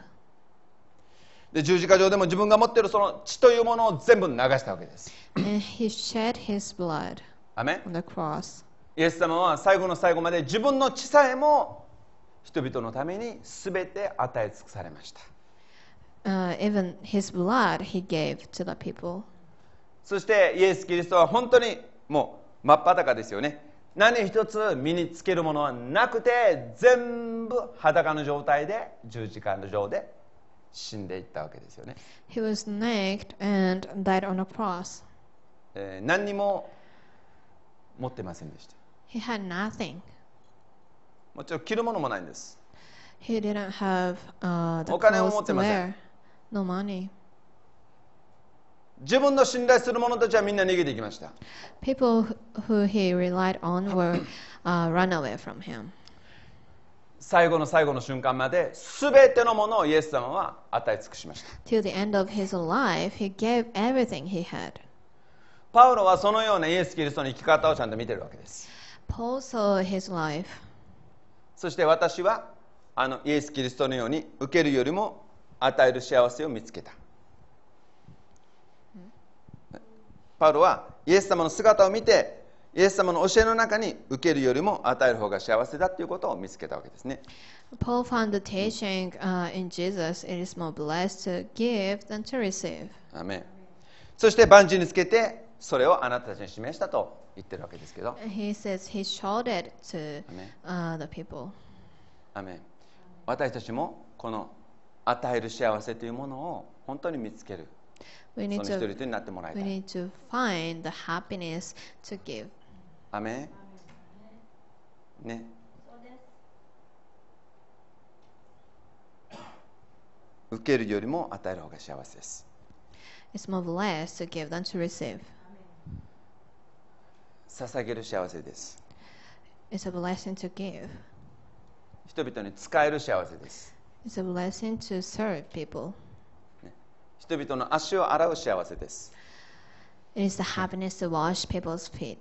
で十字架上でも自分が持っているその血というものを全部流したわけです And he shed his blood アメン on the cross. イエス様は最後の最後まで自分の血さえも人々のために全て与え尽くされました Uh, even his blood he gave to the people. そしてイエス・キリストは本当にもう真っ裸ですよね何一つ身につけるものはなくて全部裸の状態で十字架の上で死んでいったわけですよね、He was naked and died on a cross. えー何にも持ってませんでした He had nothing. もちろん着るものもないんです He didn't have uh, the お金を持ってません。No money. 自分の信頼する者たちはみんな逃げていきました People who- he relied on were uh, run away from him. 最後の最後の瞬間まで全てのものをイエス様は与え尽くしました Till the end of his life, he gave everything he had. パウロはそのようなイエス・キリストの生き方をちゃんと見てるわけです Paul saw his life. そして私はあのイエス・キリストのように受けるよりも与える幸せを見つけたパウロはイエス様の姿を見てイエス様の教えの中に受けるよりも与える方が幸せだということを見つけたわけですね。Paul found the teaching uh, in Jesus. It is more blessed to give than to receive. アメンそして万事につけてそれをあなたたちに示したと言ってるわけですけど。He says he showed it to uh, the people. アメン私たちもこの与える幸せというものを本当に見つける We そ need の一人 to 一人になってもらいた we い need to find the happiness to give. アメンね受けるよりも与える方が幸せです It's more blessed to give than to receive. 捧げる幸せです It's a blessing to give. 人々に使える幸せです It's a blessing to serve people. 人々の足を洗う幸せです It is the happiness to wash people's feet.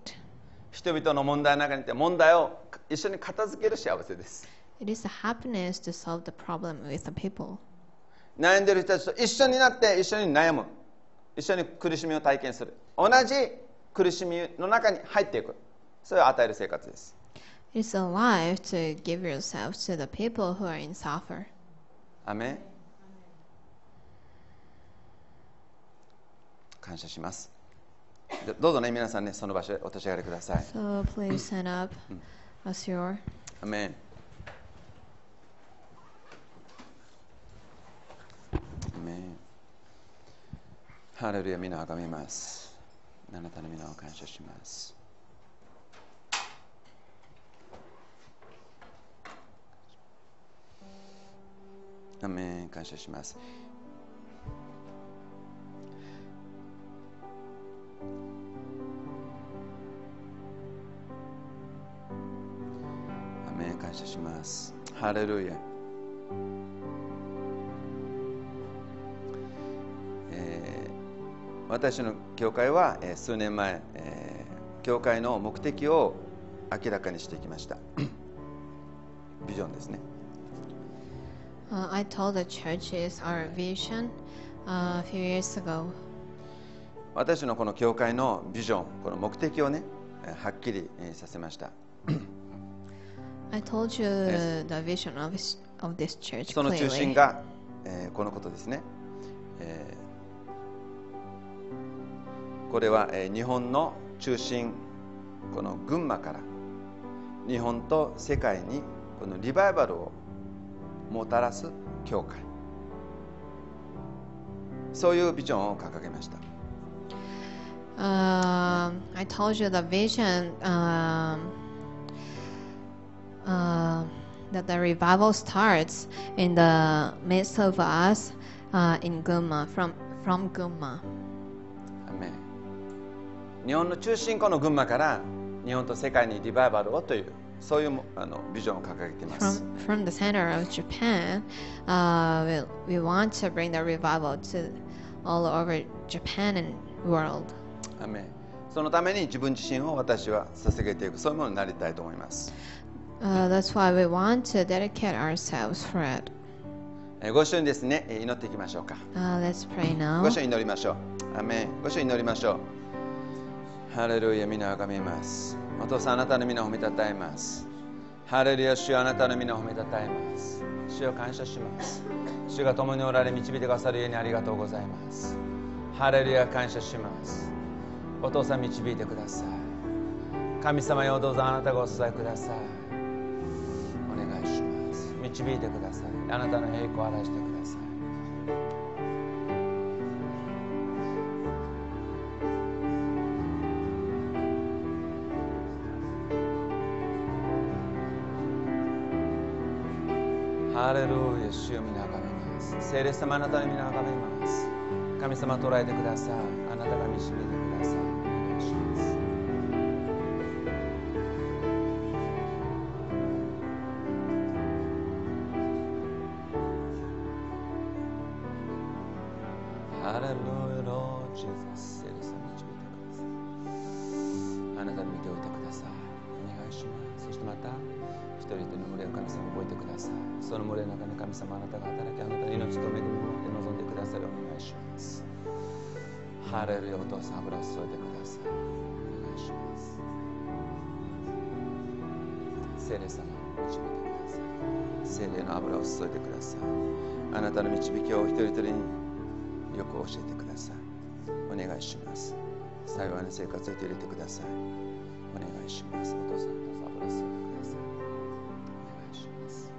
人々の問題の中にいて問題を一緒に片付ける幸せです It is the happiness to solve the problem with the people. 悩んでる人たちと一緒になって一緒に悩む一緒に苦しみを体験する同じ苦しみの中に入っていくそれを与える生活です It's a life to give yourself to the people who are in suffer. アメン感謝します。どどうぞね皆さんねその場所へお立ち上がりください。So please stand up. As アメンハレルヤ皆をあがめます。あなたの皆を感謝します。アメン感謝しますます。ハレルヤえー私の教会は、えー数年前、えー教会の目的を明らかにしていきました。ビジョンですね。Uh, I told the churches our vision uh, a few years ago. 私のこの教会のビジョンこの目的をねえーはっきりえーさせました I told you Yes. the vision of, this- of this church その中.心が、えーこのことですね、えーこれは、えー日本の中心この群馬から日本と世界にこのリバイバルをもたらす教会そういうビジョンを掲げました Um, I told you the vision um, uh, that the revival starts in the midst of us uh, in Gunma, from, from ン日本の中心この群馬から日本と世界にリバイバルをというそういうもあのビジョンを掲げています From, from the center of Japan, uh, we, we want to bring the revival to all over Japan and world. アメンそのために自分自身を私は捧げていくそういうものになりたいと思います、Uh, that's why we want to dedicate ourselves for it. えーご一緒にですねえー祈っていきましょうか。Uh, let's pray ご now. 一緒に祈りましょう。アメン。ご一緒に祈りましょう。ハレルヤ皆をあがめます。お父さんあなたの皆を褒めたたえます。ハレルヤ主よあなたの皆を褒めたたえます。主を感謝します。主が共におられ導いてくださるようにありがとうございます。ハレルヤ感謝します。お父さん導いてください。神様よどうぞあなたがお伝えください。お願いします。導いてください。あなたの栄光を表してください。ハレルヤ主を皆をあがめます。聖霊様あなたの皆をあがめます。神様捉えてください。あなたが導いてください。お願いしますハレルヤお父さん油を注いでください。お願いします。聖霊様導いてください。聖霊の油を注いでください。あなたの導きを一人一人によく教えてください。お願いします。幸いな生活を入れてください。お願いします。お父さんどうぞ油注いでください。お願いします。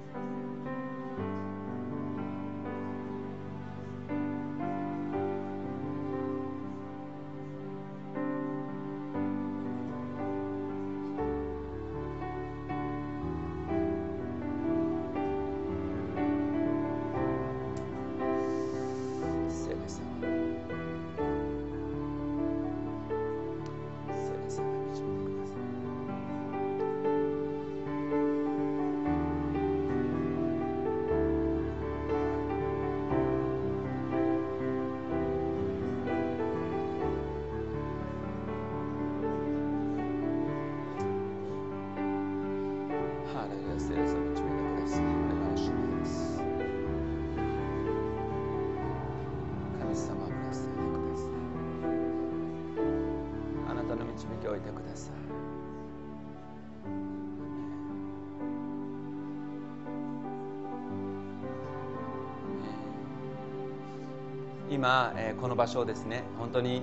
今、えーこの場所をですね。本当にえ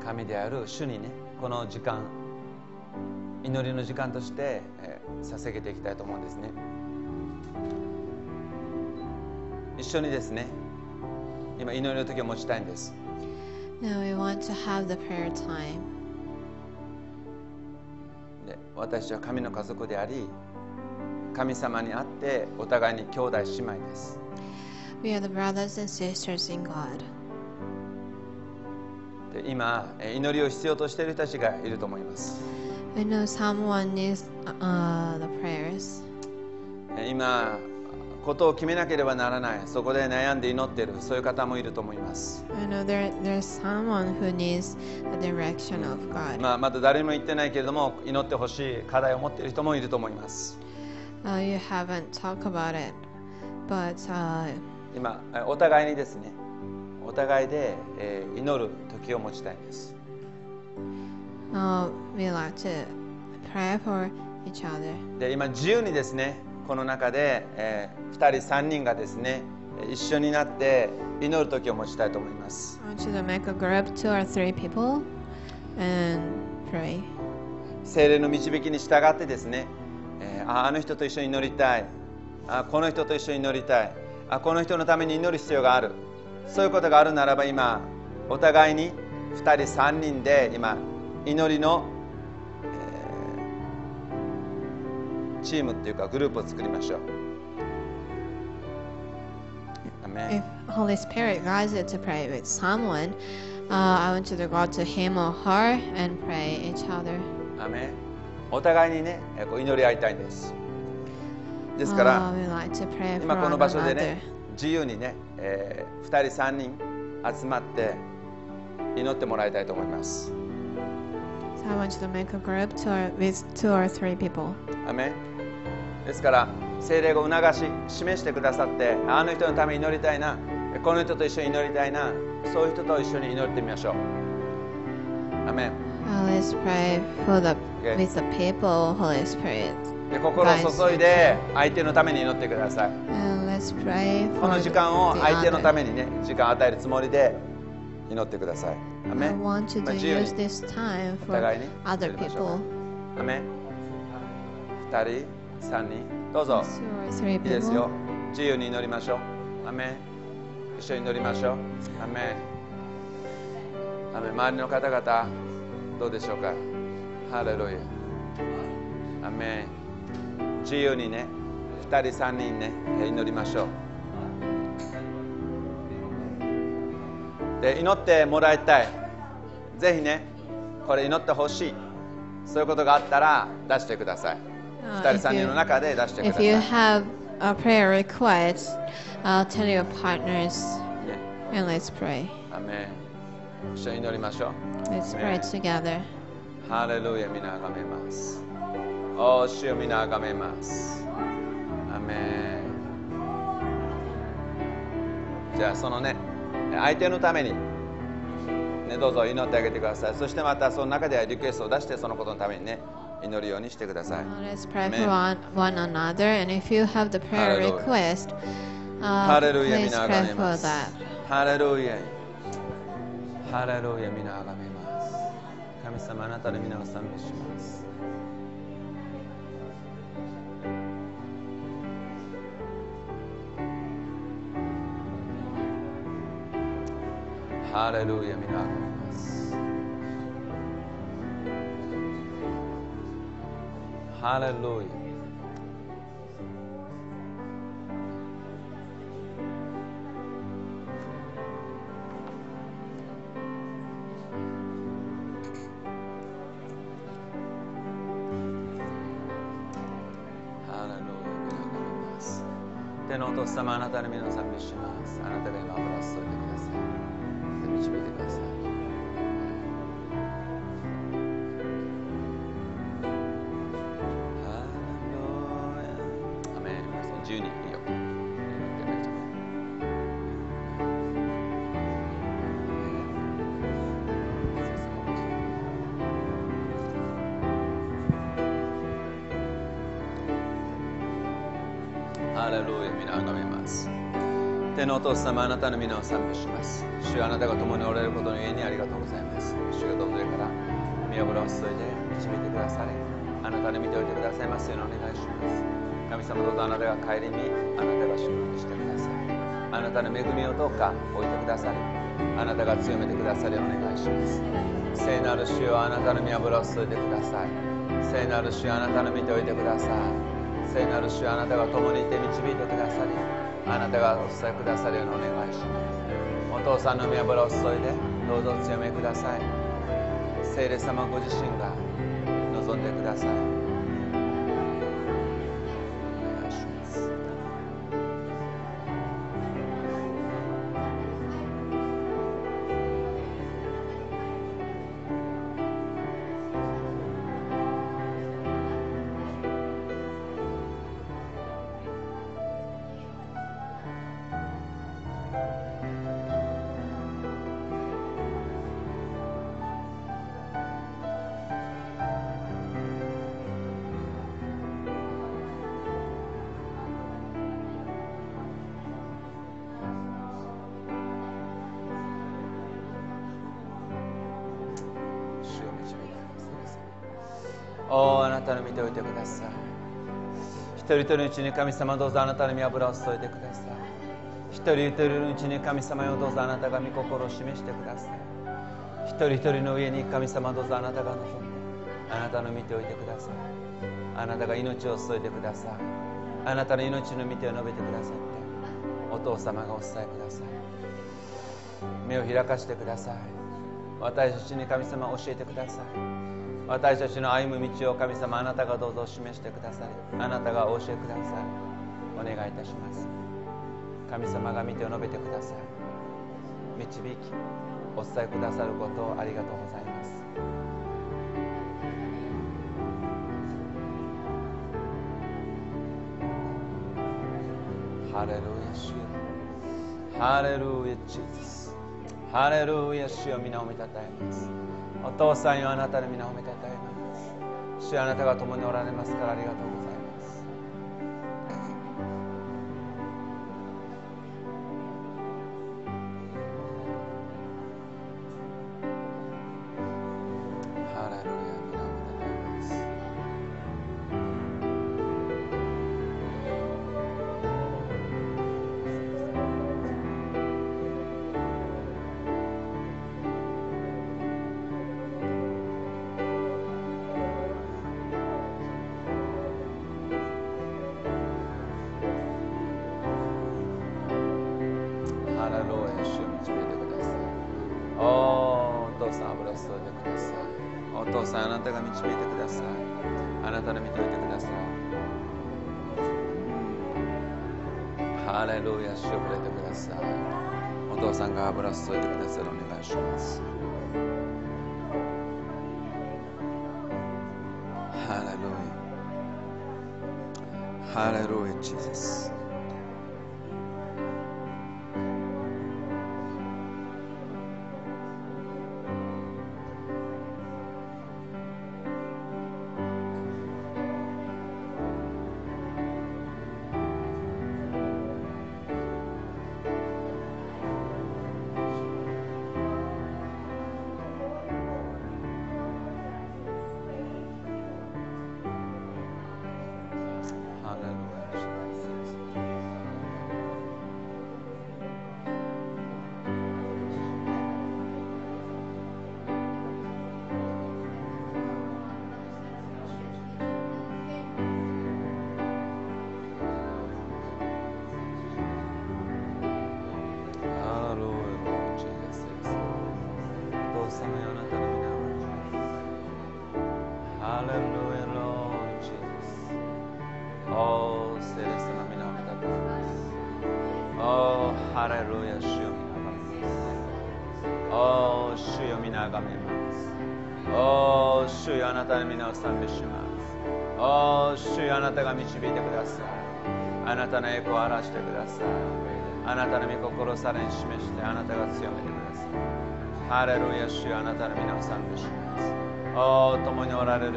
ー神である主にねこの時間祈りの時間として、えー捧げていきたいと思うんですね。一緒にですね今祈りの時を持ちたいんです。Now we want to have the prayer time. で私は神の家族であり神様にあってお互いに兄弟姉妹です We are the brothers and sisters in God. 今、祈りを必要としている人たちがいると思います。今、ことを決めなければならない、そこで悩んで祈っている、そういう方もいると思います。まだ誰も言ってないけれども、祈ってほしい課題を持っている人もいると思います。今えお互いにですねお互いで、えー祈る時を持ちたいんです uh, we like to pray for each other. で今自由にですねこの中で、え2人3人がですねえー一緒になって祈る時を持ちたいと思います I want you to make a group, two or three people, and pray. 精霊の導きに従ってですね、えーああの人と一緒に祈りたいあこの人と一緒に祈りたいあこの人のために祈る必要があるそういうことがあるならば今お互いに2人3人で今祈りの、えーチームっていうかグループを作りましょう。If Holy Spirit guides you to pray with someone, uh, I want you to go to him or her and pray each other. お互いにねえーこう祈り合いたいんです。ですから、今この場所でね自由にね、えー、2人3人集まって祈ってもらいたいと思います。ですから精霊を促し示してくださってあの人のために祈りたいなこの人と一緒に祈りたいなそういう人と一緒に祈ってみましょう。アメン Let's pray for the, okay. with. で心を注いで相手のために祈ってください。この時間を相手のた.めにね時間を与えるつもりで祈ってください。アメン自由にお互いに祈りましょう.アメン2人3人どうぞ。いいです.よ。自由に祈りましょう。アメン一緒に祈りましょう。アメンアメン周りの方々どうでしょうか。ハレルヤアメン自由にね2人3人ね祈りましょう。で祈ってもらいたい。ぜひねこれ祈ってほしい。そういうことがあったら出してください。Uh, 2 if 人3人の中で出してくだ If さい。you have a prayer request, uh, tell your partners ね and let's pray. アメン一緒に祈りましょう。Let's pray together. ハレルヤ皆あがめますお主を皆あがめます。アメン。じゃあそのね相手のためにねどうぞ祈ってあげてください。そしてまたその中ではリクエストを出してそのことのためにね祈るようにしてください。Uh, let's pray for one, one another. And if you have the prayer request, ハ uh, please pray め for that. ハレルヤハレルヤ皆あがめます。神様あなたの皆を賛美しますハレルヤ皆あがめますハ天のお父様あなたの皆を賛美します。主あなたが共におられることのゆえにありがとうございます。主がどうぞ上から見油を注いで導いてくだされあなたの見ておいてくださいますようにお願いします。神様どうぞあなたが帰りにあなたが祝福してください。あなたの恵みをどうか置いてくださりあなたが強めてくださりお願いします。聖なる主よあなたの見油を注いでください。聖なる主よあなたの見ておいてください。聖なる主よあなたが共にいて導いてくださりあなたがお伝えくださるようにお願いします。お父さんの見油を注いでどうぞ強めください。聖霊様ご自身が望んでください。人一人のうちに神様どうぞあなたの見油を注いでください。一人一人のうちに神様よどうぞあなたが御心を示してください。一人一人の上に神様どうぞあなたが望んであなたの見ておいてください。あなたが命を注いでください。あなたの命の見てを述べてくださってお父様がお伝えください。目を開かしてください。私たちに神様教えてください。私たちの歩む道を神様あなたがどうぞ示してください。あなたがお教えください。お願いいたします。神様が見て述べてください。導きお伝えくださることをありがとうございます。ハレルヤ主よ。ハレルヤジーザス。ハレルヤ主よ皆を見たたえます。お父さんよあなたの皆を見たたえます。主あなたが共におられますからありがとうございます。父さん油注いでくださいお父さんあなたが導いてください。あなたの見ておいてください。ハレルヤ主を触れてください。お父さんが油注いでくださるお願いします。ハレルヤ。ハレルヤジ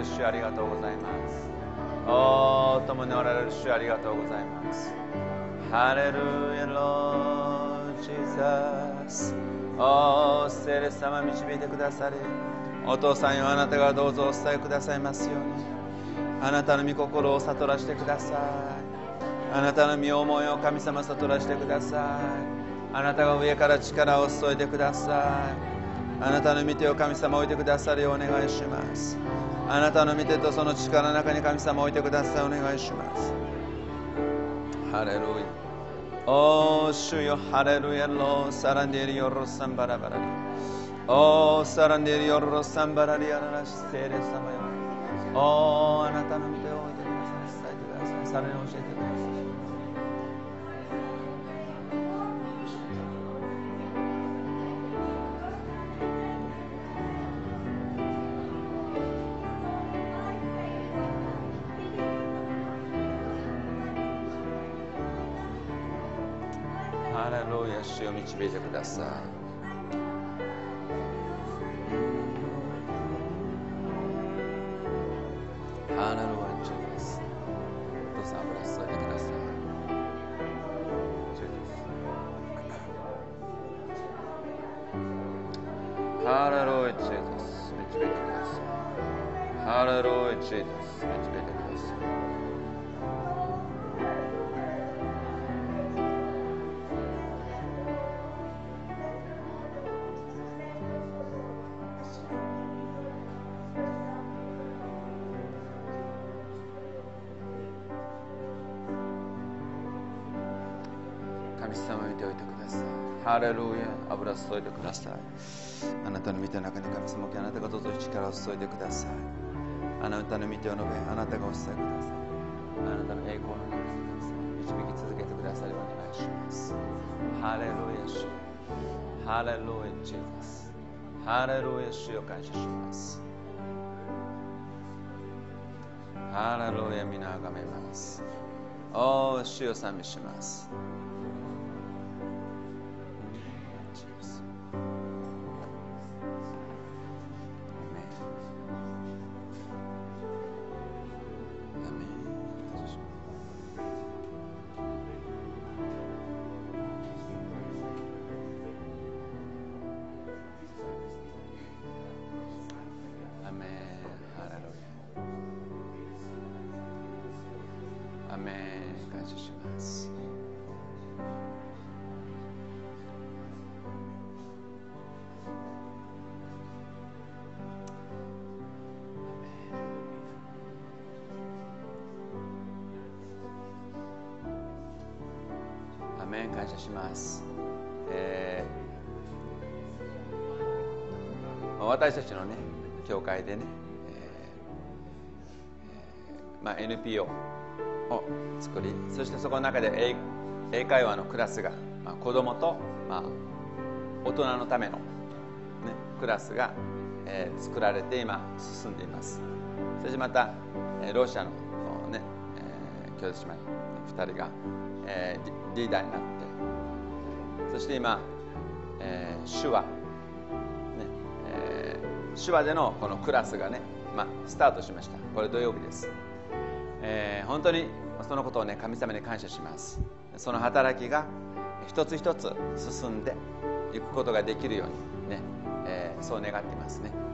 主ありがとうございます。おー、共におられる主ありがとうございます。ハレルヤロージーザスおー聖霊様導いてくださりお父さんよあなたがどうぞお伝えくださいますように。あなたの御心を悟らせてください。あなたの身思いを神様悟らせてください。あなたが上から力を注いでください。あなたの御手を神様置いてくださるようお願いします。あなたの見てとその力の中に神様置いてください。お願いします。ハレルヤ。おー主よハレルヤ。ローサランディエリヨロサンバラバラリ。おーサランディエリヨロサンバラリアララシセレ様よ。おーあなたの見てを置いてください。伝えてください。さらに教えてくださいレルヤ注いでください。あなたの見ての中に神様あなたがどうぞ力を注いでください。あなたの見てを述べ、あなたがお伝えください。あなたの栄光の中に神様導き続けてくださりお願いします。ハレルヤ主。ハレルヤジーザス。ハレルヤ主を感謝します。ハレルヤ皆あがめます。おー、主を賛美します。私たちのね教会でね、えーまあ、NPO を作りそしてそこの中で英英会話のクラスが、まあ、子供と、まあ、大人のための、ね、クラスが、えー作られて今進んでいます。そしてまた、えーロシアのね、えー兄弟姉妹2人が、えーリーダーになってそして今、えー手話、手話でのこのクラスがね、まあ、スタートしました。これ土曜日です、えー本当にそのことをね神様に感謝します。その働きが一つ一つ進んでいくことができるようにね、えーそう願っていますね。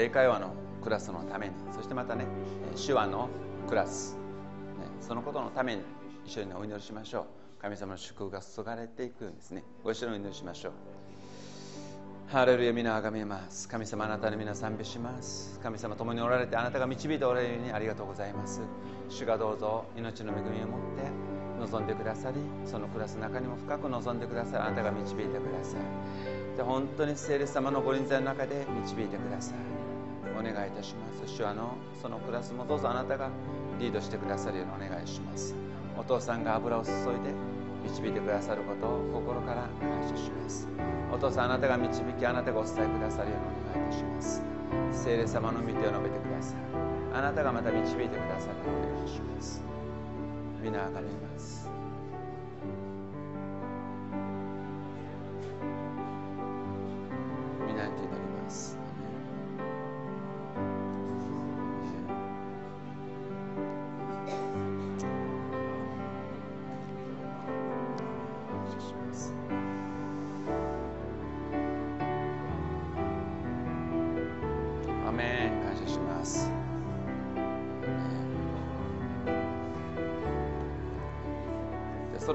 英会話のクラスのためにそしてまたね手話のクラス、ね、そのことのために一緒にお祈りしましょう。神様の祝福が注がれていくようにですねご一緒にお祈りしましょう。ハレルヤ皆あがめます。神様あなたの皆賛美します。神様共におられてあなたが導いておられるようにありがとうございます。主がどうぞ命の恵みを持って望んでくださりそのクラスの中にも深く望んでくださりあなたが導いてください。で本当に聖霊様のご臨在の中で導いてください。お願いいたします。主はのそのクラスもどうぞあなたがリードしてくださるようにお願いします。お父さんが油を注いで導いてくださることを心から感謝します。お父さんあなたが導きあなたがお伝えくださるようにお願いいたします。聖霊様の御手を述べてください。あなたがまた導いてくださるようにお願いします。皆上がります。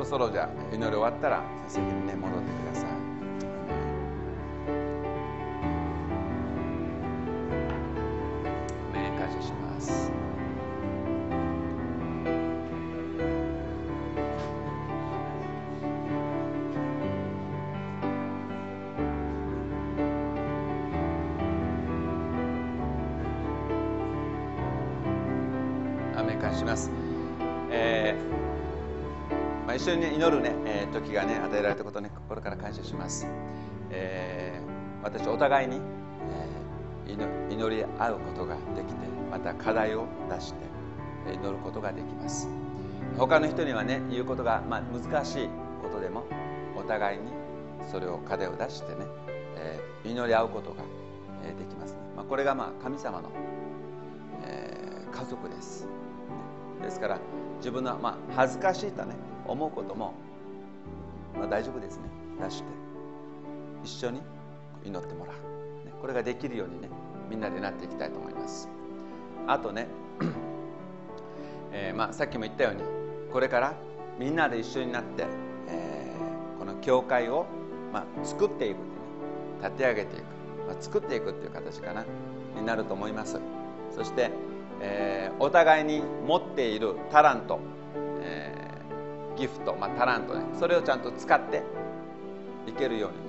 そろじゃあ祈り終わったら先生にね戻って。緒に、祈る、ねえー時が、ね、与えられたことに心から感謝します、えー私お互いに、えー祈り合うことができてまた課題を出して祈ることができます。他の人にはね言うことが、まあ、難しいことでもお互いにそれを課題を出してね、えー祈り合うことが、えできますね、まあ、これがまあ神様の、えー家族です。ですから自分の、まあ、恥ずかしいとね思うことも、まあ、大丈夫ですね。出して一緒に祈ってもらう、ね、これができるようにねみんなでなっていきたいと思います。あとね、えーまあ、さっきも言ったようにこれからみんなで一緒になって、えーこの教会を、まあ、作っていく、ね、立て上げていく、まあ、作っていくっていう形かなになると思います。そして、えーお互いに持っているタラント、ギフト、まあ、タラントね。それをちゃんと使っていけるようにね、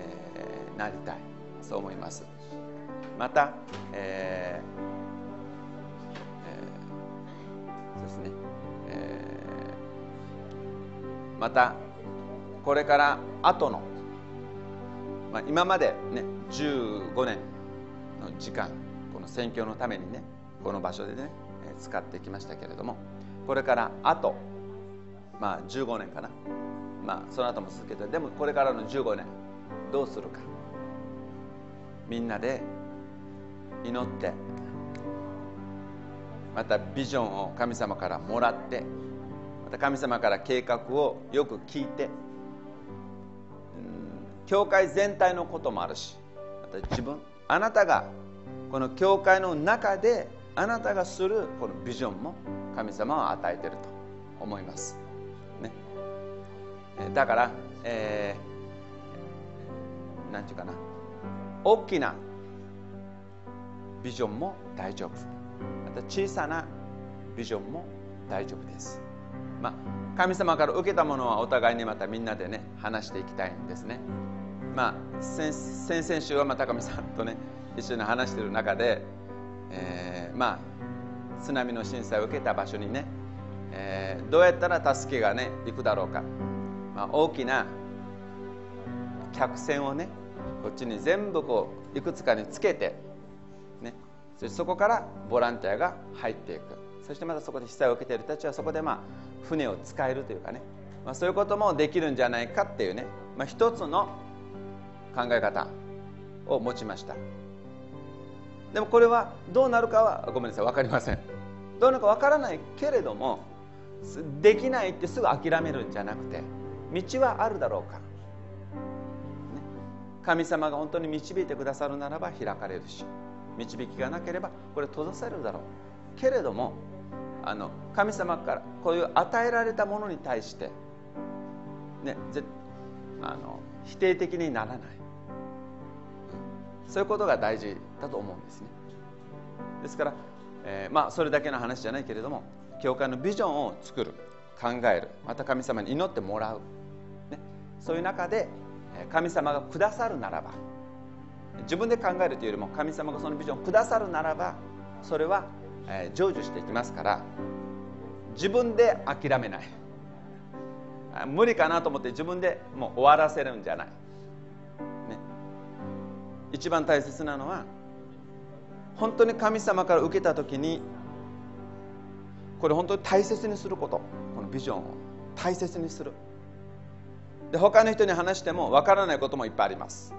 えーなりたい。そう思います。また、えーえーそうですね、えーまたこれから後の、まあ、今までね15年の時間この選挙のためにねこの場所でね使ってきましたけれどもこれからあとまあ15年かな。まあその後も続けて。でもこれからの15年どうするか。みんなで祈ってまたビジョンを神様からもらってまた神様から計画をよく聞いてうん教会全体のこともあるしまた自分あなたがこの教会の中であなたがするこのビジョンも神様は与えていると思います、だから、えーなんていうかな。大きなビジョンも大丈夫。また小さなビジョンも大丈夫です。まあ神様から受けたものはお互いにまたみんなでね話していきたいんですね。まあ先先々週はまあ高見さんとね一緒に話している中で、えーまあ津波の震災を受けた場所にね、えーどうやったら助けがね行くだろうか、まあ、大きな客船をねこっちに全部こういくつかにつけて、ね、そしてそこからボランティアが入っていく。そしてまたそこで被災を受けている人たちはそこでまあ船を使えるというかね、まあ、そういうこともできるんじゃないかっていうね、まあ、一つの考え方を持ちました。でもこれはどうなるかはごめんなさい分かりません。どうなるか分からないけれどもできないってすぐ諦めるんじゃなくて道はあるだろうか、神様が本当に導いてくださるならば開かれるし導きがなければこれ閉ざされるだろう。けれどもあの神様からこういう与えられたものに対して、ね、ぜあの否定的にならない。そういうことが大事だと思うんですね。ですから、えーまあそれだけの話じゃないけれども教会のビジョンを作る考えるまた神様に祈ってもらう、そういう中で神様がくださるならば自分で考えるというよりも神様がそのビジョンをくださるならばそれは、成就していきますから自分で諦めない。無理かなと思って自分でもう終わらせるんじゃない、ね、一番大切なのは本当に神様から受けた時にこれ本当に大切にすること。このビジョンを大切にする。で他の人に話してもわからないこともいっぱいあります。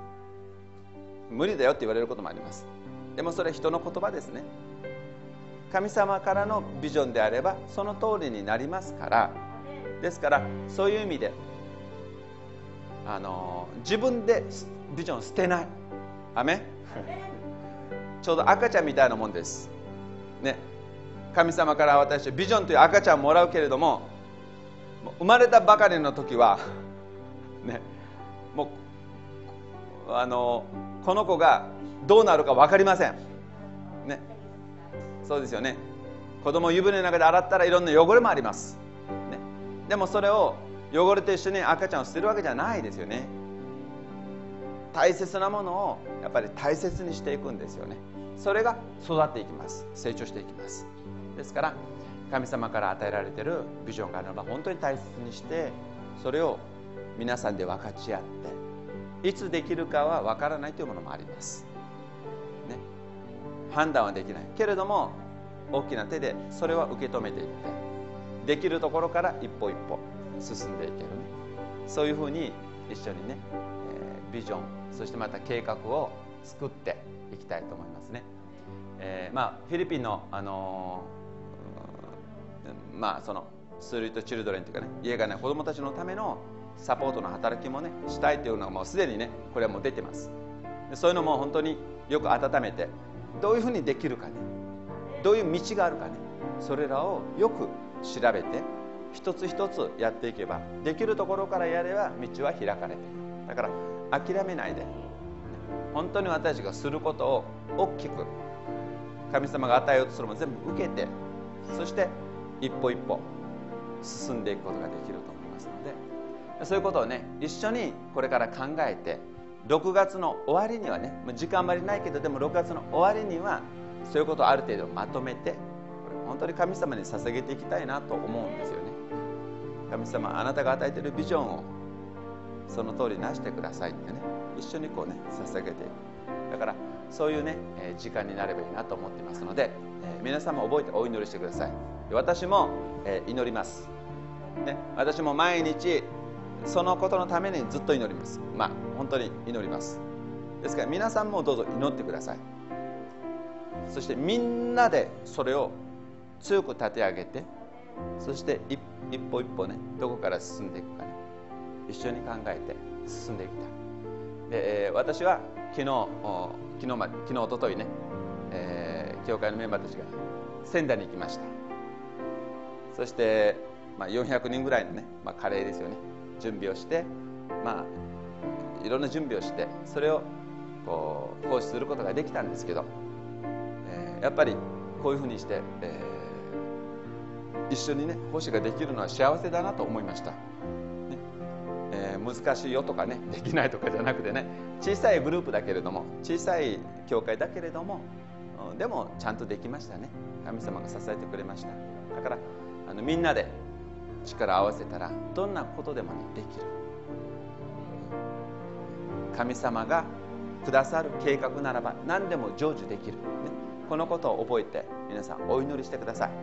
無理だよって言われることもあります。でもそれは人の言葉ですね。神様からのビジョンであればその通りになりますから。ですからそういう意味であの自分でビジョン捨てない。アメちょうど赤ちゃんみたいなもんです。ね。神様から私ビジョンという赤ちゃんをもらうけれども生まれたばかりの時はね。もうあのこの子がどうなるか分かりません。ね。そうですよね。子供を湯船の中で洗ったらいろんな汚れもあります、ね、でもそれを汚れと一緒に赤ちゃんを捨てるわけじゃないですよね。大切なものをやっぱり大切にしていくんですよね。それが育っていきます。成長していきます。ですから神様から与えられてるビジョンがあれば本当に大切にしてそれを皆さんで分かち合っていつできるかは分からないというものもあります、ね、判断はできない。けれども大きな手でそれは受け止めていってできるところから一歩一歩進んでいける、ね、そういうふうに一緒にね、えービジョンそしてまた計画を作っていきたいと思いますね、えーまあ、フィリピンの、あのーまあそのスルートチルドレンというかね家がない子どもたちのためのサポートの働きもねしたいというのがもうすでにねこれはもう出てます。そういうのも本当によく温めてどういうふうにできるかねどういう道があるかねそれらをよく調べて一つ一つやっていけばできるところからやれば道は開かれてだから諦めないで本当に私がすることを大きく神様が与えようとするものを全部受けてそして一歩一歩進んでいくことができる。そういうことをね一緒にこれから考えて6月の終わりにはね時間あまりないけどでも6月の終わりにはそういうことをある程度まとめてこれ本当に神様に捧げていきたいなと思うんですよね。神様あなたが与えているビジョンをその通りなしてくださいってね一緒にこうね捧げて。いくだからそういうね、時間になればいいなと思っていますので、えー皆様覚えてお祈りしてください。私も、祈ります、ね、私も毎日そのことのためにずっと祈ります。まあ本当に祈ります。ですから皆さんもどうぞ祈ってください。そしてみんなでそれを強く立て上げてそして一一歩一歩ねどこから進んでいくかね一緒に考えて進んでいきたいで、私は昨日昨日まで昨日一昨日ね、えー教会のメンバーたちが仙台に行きました。そして、まあ、400人ぐらいのね、まあ、カレーですよね。準備をしてまあいろんな準備をしてそれをこう行使することができたんですけど、えーやっぱりこういうふうにして、えー一緒にね奉仕ができるのは幸せだなと思いました、ね。えー難しいよとかねできないとかじゃなくてね小さいグループだけれども小さい教会だけれどもでもちゃんとできましたね。神様が支えてくれました。だからあのみんなで力を合わせたらどんなことでも、ね、できる。神様がくださる計画ならば何でも成就できる、ね、このことを覚えて皆さんお祈りしてください、ね、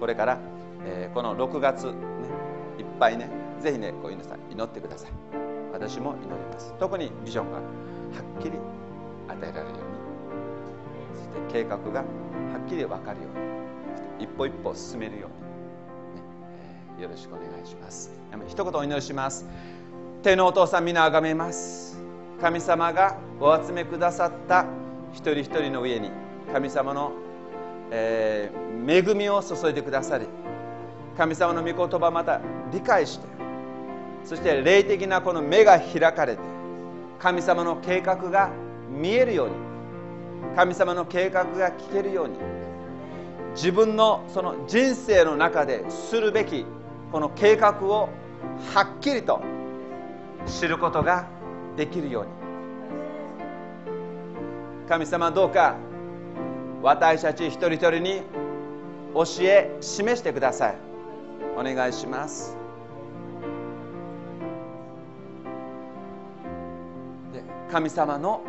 これから、えーこの6月、ね、いっぱいねぜひねこう皆さん祈ってください。私も祈ります。特にビジョンがはっきり与えられるようにそして計画がはっきり分かるようにそして一歩一歩進めるように、よろしくお願いします。一言お祈りします。天のお父さん皆あがめます。神様がお集めくださった一人一人の上に神様の、えー恵みを注いでくださり神様の御言葉また理解してそして霊的なこの目が開かれて神様の計画が見えるように神様の計画が聞けるように自分のその人生の中でするべきこの計画をはっきりと知ることができるように。神様どうか私たち一人一人に教え示してください。お願いします。神様の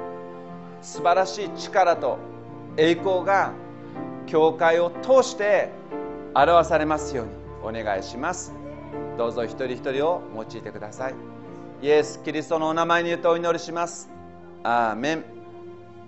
素晴らしい力と栄光が教会を通して表されますように。お願いします。どうぞ一人一人を用いてください。イエス・キリストのお名前によってお祈りします。アーメン。